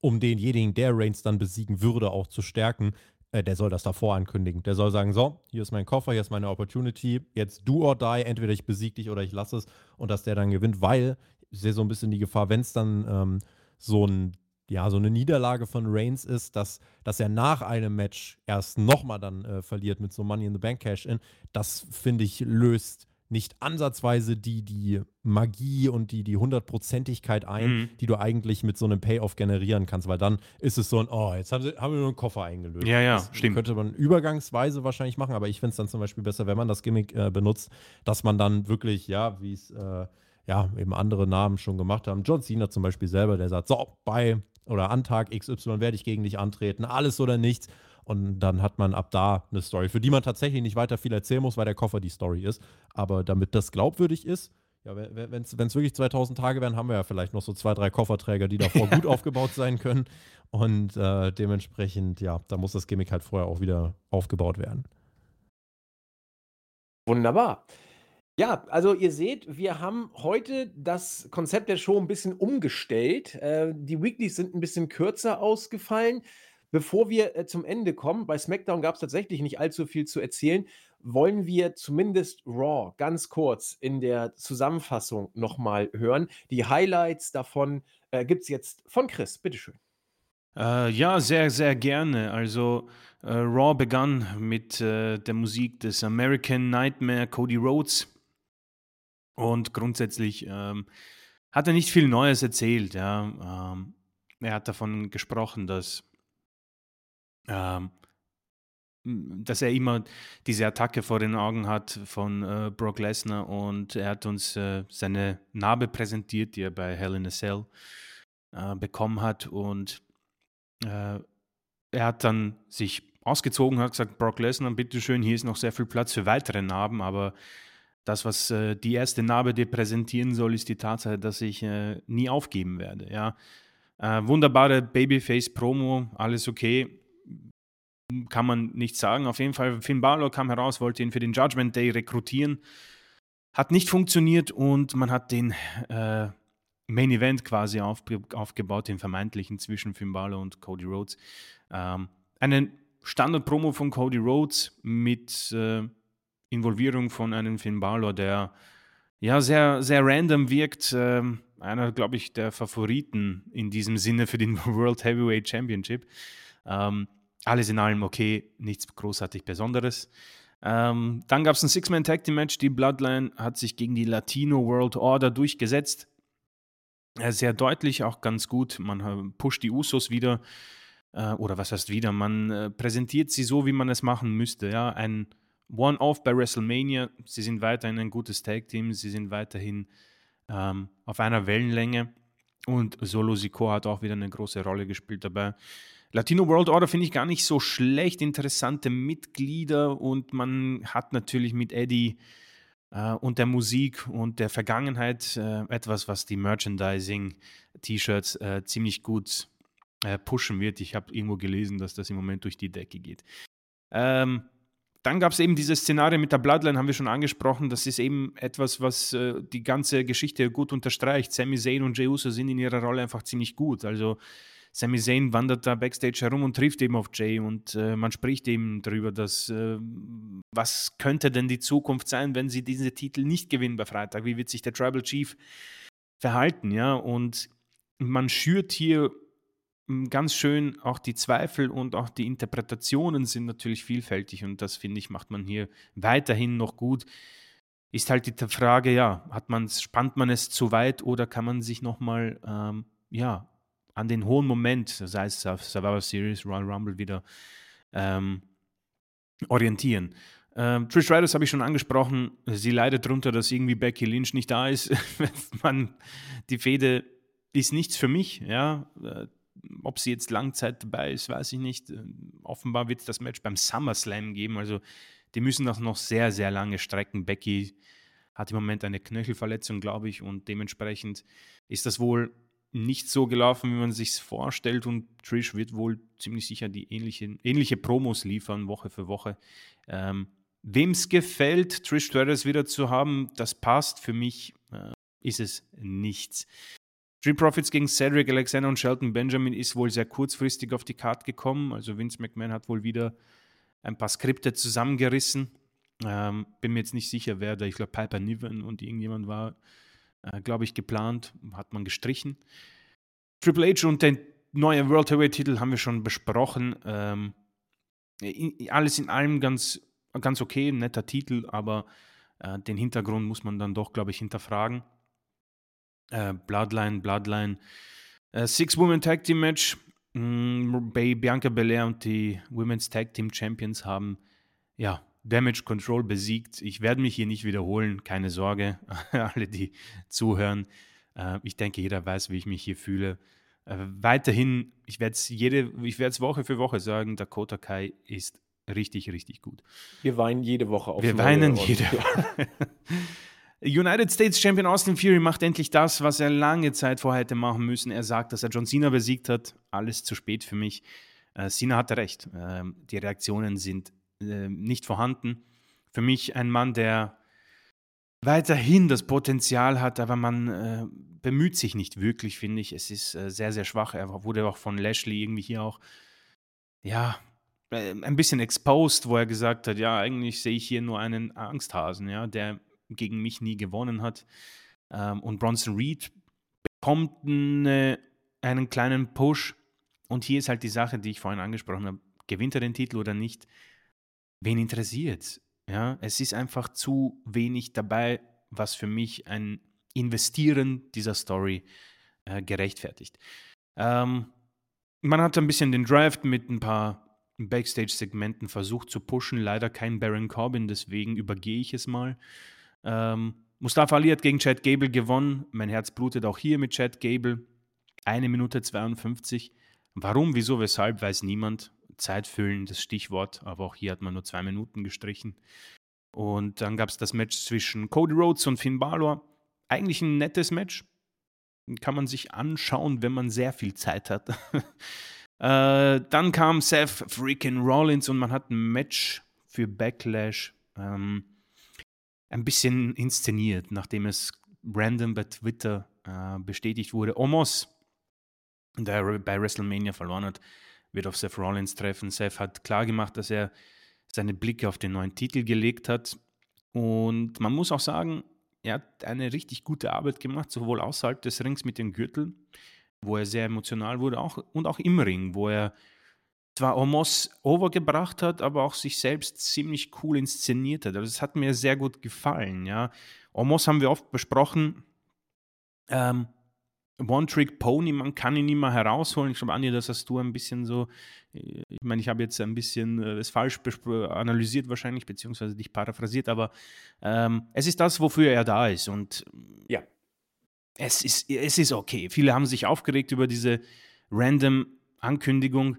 um denjenigen, der Reigns dann besiegen würde, auch zu stärken, äh, der soll das davor ankündigen. Der soll sagen, so, hier ist mein Koffer, hier ist meine Opportunity, jetzt do or die, entweder ich besiege dich oder ich lasse es und dass der dann gewinnt, weil ich sehe so ein bisschen die Gefahr, wenn es dann ähm, so ein ja, so eine Niederlage von Reigns ist, dass, dass er nach einem Match erst nochmal dann äh, verliert mit so Money in the Bank Cash-In, das finde ich löst nicht ansatzweise die, die Magie und die, die Hundertprozentigkeit ein, mhm. die du eigentlich mit so einem Payoff generieren kannst, weil dann ist es so ein, oh, jetzt haben, sie, haben wir nur einen Koffer eingelöst. Ja, ja, das stimmt. Könnte man übergangsweise wahrscheinlich machen, aber ich finde es dann zum Beispiel besser, wenn man das Gimmick äh, benutzt, dass man dann wirklich, ja, wie es äh, ja, eben andere Namen schon gemacht haben. John Cena zum Beispiel selber, der sagt, so, bei oder an Tag XY werde ich gegen dich antreten, alles oder nichts. Und dann hat man ab da eine Story, für die man tatsächlich nicht weiter viel erzählen muss, weil der Koffer die Story ist. Aber damit das glaubwürdig ist, ja, wenn es wirklich 2000 Tage wären, haben wir ja vielleicht noch so zwei, drei Kofferträger, die davor gut aufgebaut sein können. Und äh, dementsprechend, ja, da muss das Gimmick halt vorher auch wieder aufgebaut werden. Wunderbar. Ja, also ihr seht, wir haben heute das Konzept der Show ein bisschen umgestellt. Äh, die Weeklies sind ein bisschen kürzer ausgefallen. Bevor wir äh, zum Ende kommen, bei SmackDown gab es tatsächlich nicht allzu viel zu erzählen, wollen wir zumindest Raw ganz kurz in der Zusammenfassung nochmal hören. Die Highlights davon äh, gibt es jetzt von Chris. Bitteschön. Äh, ja, sehr, sehr gerne. Also äh, Raw begann mit äh, der Musik des American Nightmare Cody Rhodes und grundsätzlich ähm, hat er nicht viel Neues erzählt. Ja. Ähm, er hat davon gesprochen, dass ähm, dass er immer diese Attacke vor den Augen hat von äh, Brock Lesnar und er hat uns äh, seine Narbe präsentiert, die er bei Hell in a Cell äh, bekommen hat und äh, er hat dann sich ausgezogen, hat gesagt, Brock Lesnar, bitteschön, hier ist noch sehr viel Platz für weitere Narben, aber das, was äh, die erste Narbe präsentieren soll, ist die Tatsache, dass ich äh, nie aufgeben werde. Ja. wunderbare Babyface-Promo, alles okay kann man nicht sagen. Auf jeden Fall, Finn Balor kam heraus, wollte ihn für den Judgment Day rekrutieren. Hat nicht funktioniert und man hat den äh, Main Event quasi auf, aufgebaut, den vermeintlichen zwischen Finn Balor und Cody Rhodes. Ähm, eine Standard-Promo von Cody Rhodes mit äh, Involvierung von einem Finn Balor, der ja sehr, sehr random wirkt. Ähm, einer, glaube ich, der Favoriten in diesem Sinne für den World Heavyweight Championship. Ähm, alles in allem okay, nichts großartig Besonderes. Ähm, dann gab es ein Six-Man-Tag-Team-Match. Die Bloodline hat sich gegen die Latino World Order durchgesetzt. Sehr deutlich, auch ganz gut. Man äh, pusht die Usos wieder. Äh, oder was heißt wieder? Man äh, präsentiert sie so, wie man es machen müsste. Ja? Ein One-Off bei WrestleMania. Sie sind weiterhin ein gutes Tag-Team. Sie sind weiterhin ähm, auf einer Wellenlänge. Und Solo Sikoa hat auch wieder eine große Rolle gespielt dabei. Latino World Order finde ich gar nicht so schlecht, interessante Mitglieder und man hat natürlich mit Eddie äh, und der Musik und der Vergangenheit äh, etwas, was die Merchandising-T-Shirts äh, ziemlich gut äh, pushen wird. Ich habe irgendwo gelesen, dass das im Moment durch die Decke geht. Ähm, dann gab es eben dieses Szenario mit der Bloodline, haben wir schon angesprochen. Das ist eben etwas, was äh, die ganze Geschichte gut unterstreicht. Sami Zayn und Jey Uso sind in ihrer Rolle einfach ziemlich gut. Also Sami Zayn wandert da backstage herum und trifft eben auf Jay und äh, man spricht eben darüber, dass äh, was könnte denn die Zukunft sein, wenn sie diese Titel nicht gewinnen bei Freitag? Wie wird sich der Tribal Chief verhalten? Ja, und man schürt hier ganz schön auch die Zweifel und auch die Interpretationen sind natürlich vielfältig und das finde ich macht man hier weiterhin noch gut. Ist halt die Frage, ja, hat man spannt man es zu weit oder kann man sich nochmal ähm, ja, an den hohen Moment, sei es auf Survivor Series, Royal Rumble wieder ähm, orientieren. Ähm, Trish Stratus habe ich schon angesprochen. Sie leidet darunter, dass irgendwie Becky Lynch nicht da ist. Man, die Fehde ist nichts für mich. Ja, äh, ob sie jetzt Langzeit dabei ist, weiß ich nicht. Äh, offenbar wird es das Match beim SummerSlam geben. Also die müssen das noch sehr, sehr lange strecken. Becky hat im Moment eine Knöchelverletzung, glaube ich, und dementsprechend ist das wohl nicht so gelaufen, wie man sich vorstellt. Und Trish wird wohl ziemlich sicher die ähnliche, ähnliche Promos liefern, Woche für Woche. Ähm, Wem es gefällt, Trish Stratus wieder zu haben, das passt. Für mich äh, ist es nichts. Street Profits gegen Cedric Alexander und Shelton Benjamin ist wohl sehr kurzfristig auf die Karte gekommen. Also Vince McMahon hat wohl wieder ein paar Skripte zusammengerissen. Ähm, bin mir jetzt nicht sicher, wer da, ich glaube Piper Niven und irgendjemand war äh, glaube ich, geplant, hat man gestrichen. Triple H und den neuen World Heavyweight Titel haben wir schon besprochen. Ähm, in, alles in allem ganz, ganz okay, netter Titel, aber äh, den Hintergrund muss man dann doch, glaube ich, hinterfragen. Äh, Bloodline, Bloodline. Äh, Six-Woman Tag Team Match. Mh, mm, Bianca Belair und die Women's Tag Team Champions haben ja Damage Control besiegt. Ich werde mich hier nicht wiederholen, keine Sorge, alle, die zuhören. Äh, ich denke, jeder weiß, wie ich mich hier fühle. Äh, weiterhin, ich werde es jede, ich werde es Woche für Woche sagen, Dakota Kai ist richtig, richtig gut. Wir weinen jede Woche auf Wir weinen jede Woche. United States Champion Austin Fury macht endlich das, was er lange Zeit vorher hätte machen müssen. Er sagt, dass er John Cena besiegt hat. Alles zu spät für mich. Äh, Cena hatte recht. Äh, die Reaktionen sind äh, nicht vorhanden. Für mich ein Mann, der weiterhin das Potenzial hat, aber man äh, bemüht sich nicht wirklich, finde ich. Es ist äh, sehr, sehr schwach. Er wurde auch von Lashley irgendwie hier auch, ja, äh, ein bisschen exposed, wo er gesagt hat, ja, eigentlich sehe ich hier nur einen Angsthasen, ja, der gegen mich nie gewonnen hat. Ähm, und Bronson Reed bekommt eine, einen kleinen Push. Und hier ist halt die Sache, die ich vorhin angesprochen habe. Gewinnt er den Titel oder nicht? Wen interessiert? Ja, es ist einfach zu wenig dabei, was für mich ein Investieren dieser Story äh, gerechtfertigt. Ähm, man hat ein bisschen den Draft mit ein paar Backstage-Segmenten versucht zu pushen. Leider kein Baron Corbin, deswegen übergehe ich es mal. Ähm, Mustafa Ali hat gegen Chad Gable gewonnen. Mein Herz blutet auch hier mit Chad Gable. Eine Minute 52. Warum, wieso, weshalb, weiß niemand. Zeit füllen, das Stichwort, aber auch hier hat man nur zwei Minuten gestrichen. Und dann gab es das Match zwischen Cody Rhodes und Finn Balor. Eigentlich ein nettes Match. Kann man sich anschauen, wenn man sehr viel Zeit hat. äh, dann kam Seth freaking Rollins und man hat ein Match für Backlash. Ähm, ein bisschen inszeniert, nachdem es random bei Twitter äh, bestätigt wurde. Omos, der bei WrestleMania verloren hat, wird auf Seth Rollins treffen. Seth hat klar gemacht, dass er seine Blicke auf den neuen Titel gelegt hat. Und man muss auch sagen, er hat eine richtig gute Arbeit gemacht, sowohl außerhalb des Rings mit dem Gürtel, wo er sehr emotional wurde, auch, und auch im Ring, wo er zwar Omos overgebracht hat, aber auch sich selbst ziemlich cool inszeniert hat. Also das hat mir sehr gut gefallen, ja. Omos haben wir oft besprochen. Ähm, One-Trick-Pony, man kann ihn nicht mehr herausholen. Ich glaube, Anja, das hast du ein bisschen so, äh, ich meine, ich habe jetzt ein bisschen äh, das falsch analysiert wahrscheinlich, beziehungsweise dich paraphrasiert, aber ähm, es ist das, wofür er da ist. Und ja, es ist, es ist okay. Viele haben sich aufgeregt über diese random Ankündigung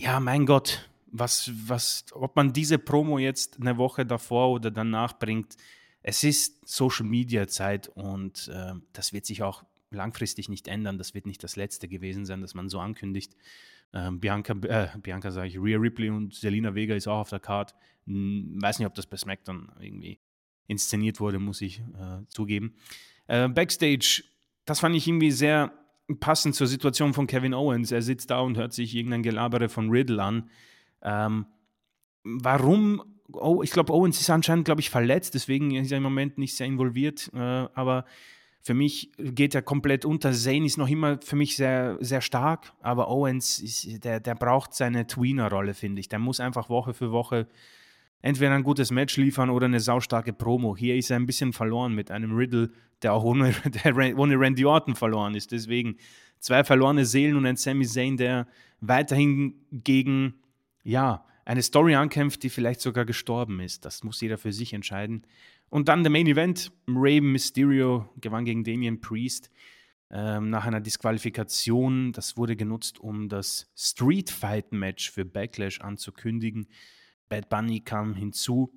ja, mein Gott, was, was, ob man diese Promo jetzt eine Woche davor oder danach bringt, es ist Social Media Zeit und äh, das wird sich auch langfristig nicht ändern. Das wird nicht das letzte gewesen sein, dass man so ankündigt. Ähm, Bianca, äh, Bianca sage ich, Rhea Ripley und Selina Vega ist auch auf der Card. Hm, weiß nicht, ob das bei SmackDown irgendwie inszeniert wurde, muss ich äh, zugeben. Äh, Backstage, das fand ich irgendwie sehr passend zur Situation von Kevin Owens. Er sitzt da und hört sich irgendein Gelabere von Riddle an. Ähm, warum? Oh, ich glaube, Owens ist anscheinend, glaube ich, verletzt, deswegen ist er im Moment nicht sehr involviert. Äh, aber für mich geht er komplett unter. Zane ist noch immer für mich sehr, sehr stark, aber Owens, ist, der, der braucht seine Tweener-Rolle, finde ich. Der muss einfach Woche für Woche entweder ein gutes Match liefern oder eine saustarke Promo. Hier ist er ein bisschen verloren mit einem Riddle, der auch ohne, der ohne Randy Orton verloren ist. Deswegen zwei verlorene Seelen und ein Sami Zayn, der weiterhin gegen, ja, eine Story ankämpft, die vielleicht sogar gestorben ist. Das muss jeder für sich entscheiden. Und dann der Main Event. Rey Mysterio gewann gegen Damian Priest ähm, nach einer Disqualifikation. Das wurde genutzt, um das Street Fight Match für Backlash anzukündigen. Bad Bunny kam hinzu,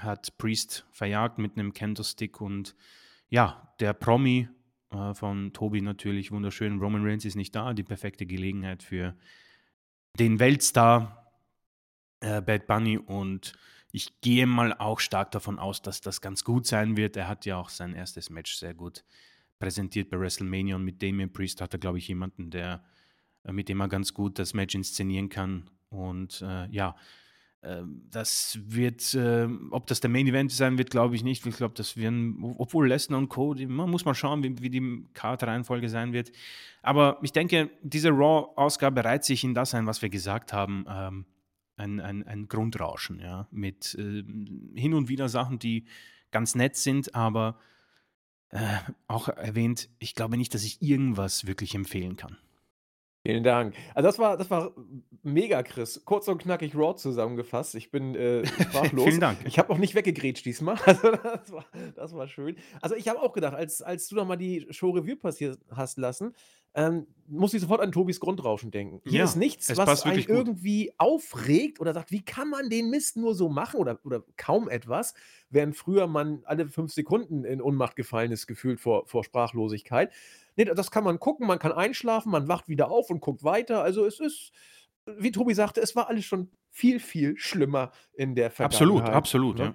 hat Priest verjagt mit einem Candlestick und ja, der Promi äh, von Tobi natürlich wunderschön. Roman Reigns ist nicht da, die perfekte Gelegenheit für den Weltstar äh, Bad Bunny und ich gehe mal auch stark davon aus, dass das ganz gut sein wird. Er hat ja auch sein erstes Match sehr gut präsentiert bei WrestleMania und mit Damien Priest hat er, glaube ich, jemanden, der, äh, mit dem er ganz gut das Match inszenieren kann. Und äh, ja, das wird, äh, ob das der Main Event sein wird, glaube ich nicht. Ich glaube, das werden, obwohl Lesnar und Co., man muss mal schauen, wie, wie die Karte-Reihenfolge sein wird. Aber ich denke, diese Raw-Ausgabe reiht sich in das ein, was wir gesagt haben. Ähm, ein, ein, ein Grundrauschen, ja, mit äh, hin und wieder Sachen, die ganz nett sind, aber äh, auch erwähnt, ich glaube nicht, dass ich irgendwas wirklich empfehlen kann. Vielen Dank. Also das war das war mega, Chris. Kurz und knackig Raw zusammengefasst. Ich bin, äh, sprachlos. Vielen Dank. Ich habe auch nicht weggegrätscht diesmal. Also das war das war schön. Also, ich habe auch gedacht, als als du noch mal die Show Revue passiert hast lassen, ähm, muss ich sofort an Tobis Grundrauschen denken. Hier Ja, ist nichts, was einen gut. irgendwie aufregt oder sagt: „Wie kann man den Mist nur so machen?“ oder oder kaum etwas, während früher man alle 5 Sekunden in Ohnmacht gefallen ist, gefühlt vor vor Sprachlosigkeit. Ne, das kann man gucken, man kann einschlafen, man wacht wieder auf und guckt weiter. Also, es ist, wie Tobi sagte, es war alles schon viel, viel schlimmer in der Absolut, Vergangenheit, absolut, ne? ja. Ja,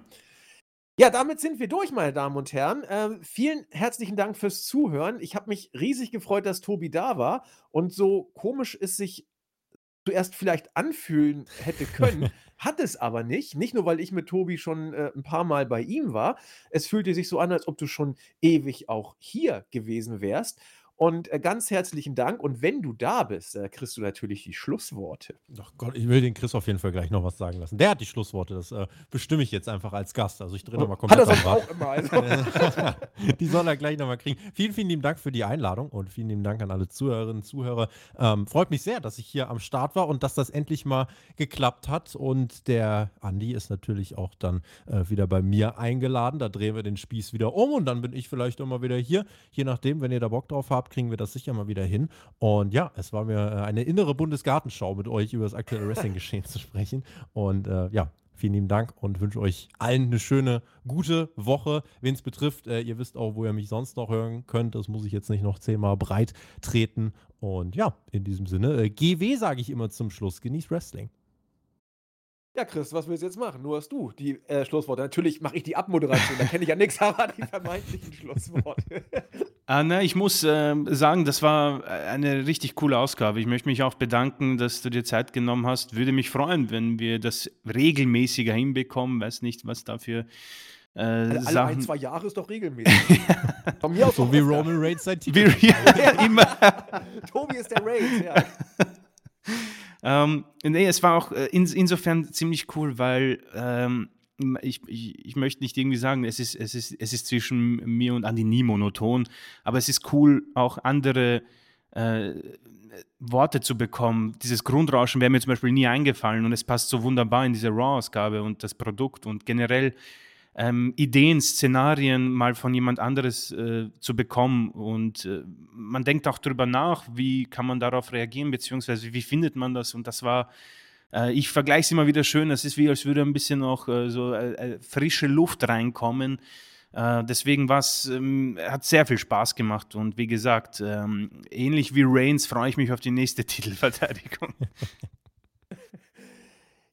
damit sind wir durch, meine Damen und Herren. Ähm, vielen herzlichen Dank fürs Zuhören. Ich habe mich riesig gefreut, dass Tobi da war und so komisch es sich zuerst vielleicht anfühlen hätte können, hat es aber nicht. Nicht nur, weil ich mit Tobi schon, äh, 'n paarmal bei ihm war. Es fühlte sich so an, als ob du schon ewig auch hier gewesen wärst. Und, äh, ganz herzlichen Dank. Und wenn du da bist, äh, kriegst du natürlich die Schlussworte. Ach Gott, ich will den Chris auf jeden Fall gleich noch was sagen lassen. Der hat die Schlussworte, das, äh, bestimme ich jetzt einfach als Gast. Also, ich drehe noch mal Hat komplett am Rad. auch immer, also. Die soll er gleich noch mal kriegen. Vielen, vielen lieben Dank für die Einladung und vielen lieben Dank an alle Zuhörerinnen und Zuhörer. Ähm, freut mich sehr, dass ich hier am Start war und dass das endlich mal geklappt hat. Und der Andi ist natürlich auch dann äh, wieder bei mir eingeladen. Da drehen wir den Spieß wieder um und dann bin ich vielleicht mal wieder hier. Je nachdem, wenn ihr da Bock drauf habt, kriegen wir das sicher mal wieder hin. Und ja, es war mir äh, eine innere Bundesgartenschau, mit euch über das aktuelle Wrestling-Geschehen zu sprechen. Und äh, ja, Vielen lieben Dank und wünsche euch allen eine schöne, gute Woche. Wen es betrifft, äh, ihr wisst auch, wo ihr mich sonst noch hören könnt. Das muss ich jetzt nicht noch zehnmal breit treten. Und ja, in diesem Sinne, äh, GW sage ich immer zum Schluss. Genießt Wrestling. Ja, Chris, was willst du jetzt machen? Nur hast du die äh, Schlussworte. Natürlich mache ich die Abmoderation, da kenne ich ja nichts, aber die vermeintlichen Schlussworte. Ah, ne, ich muss ähm, sagen, das war eine richtig coole Ausgabe. Ich möchte mich auch bedanken, dass du dir Zeit genommen hast. Würde mich freuen, wenn wir das regelmäßiger hinbekommen. Weiß nicht, was dafür äh, Alle, alle ein, zwei Jahre ist doch regelmäßig. Von mir aus So wie. Roman Reigns sein Titel. Ja, immer. Tobi ist der Reigns, ja. Ähm, nee, es war auch äh, in, insofern ziemlich cool, weil ähm, ich, ich, ich möchte nicht irgendwie sagen, es ist, es, ist, es ist zwischen mir und Andi nie monoton, aber es ist cool, auch andere äh, Worte zu bekommen. Dieses Grundrauschen wäre mir zum Beispiel nie eingefallen und es passt so wunderbar in diese Raw-Ausgabe und das Produkt und generell ähm, Ideen, Szenarien mal von jemand anderes äh, zu bekommen. Und äh, man denkt auch darüber nach, wie kann man darauf reagieren, beziehungsweise wie findet man das. Und das war, äh, ich vergleiche es immer wieder schön, es ist wie, als würde ein bisschen noch äh, so äh, äh, frische Luft reinkommen. Äh, deswegen war's, ähm, hat sehr viel Spaß gemacht. Und wie gesagt, ähm, ähnlich wie Reigns freue ich mich auf die nächste Titelverteidigung.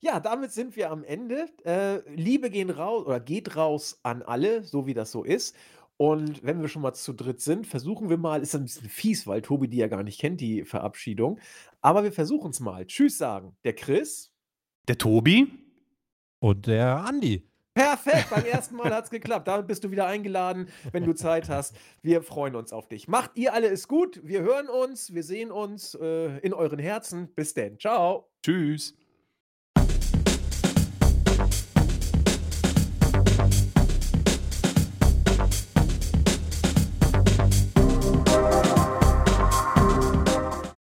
Ja, damit sind wir am Ende. Äh, Liebe gehen raus oder geht raus an alle, so wie das so ist. Und wenn wir schon mal zu dritt sind, versuchen wir mal, ist ein bisschen fies, weil Tobi die ja gar nicht kennt, die Verabschiedung. Aber wir versuchen es mal. Tschüss sagen. Der Chris. Der Tobi? Und der Andi. Perfekt, beim ersten Mal hat es geklappt. Damit bist du wieder eingeladen, wenn du Zeit hast. Wir freuen uns auf dich. Macht ihr alle es gut. Wir hören uns, wir sehen uns äh, in euren Herzen. Bis denn. Ciao. Tschüss.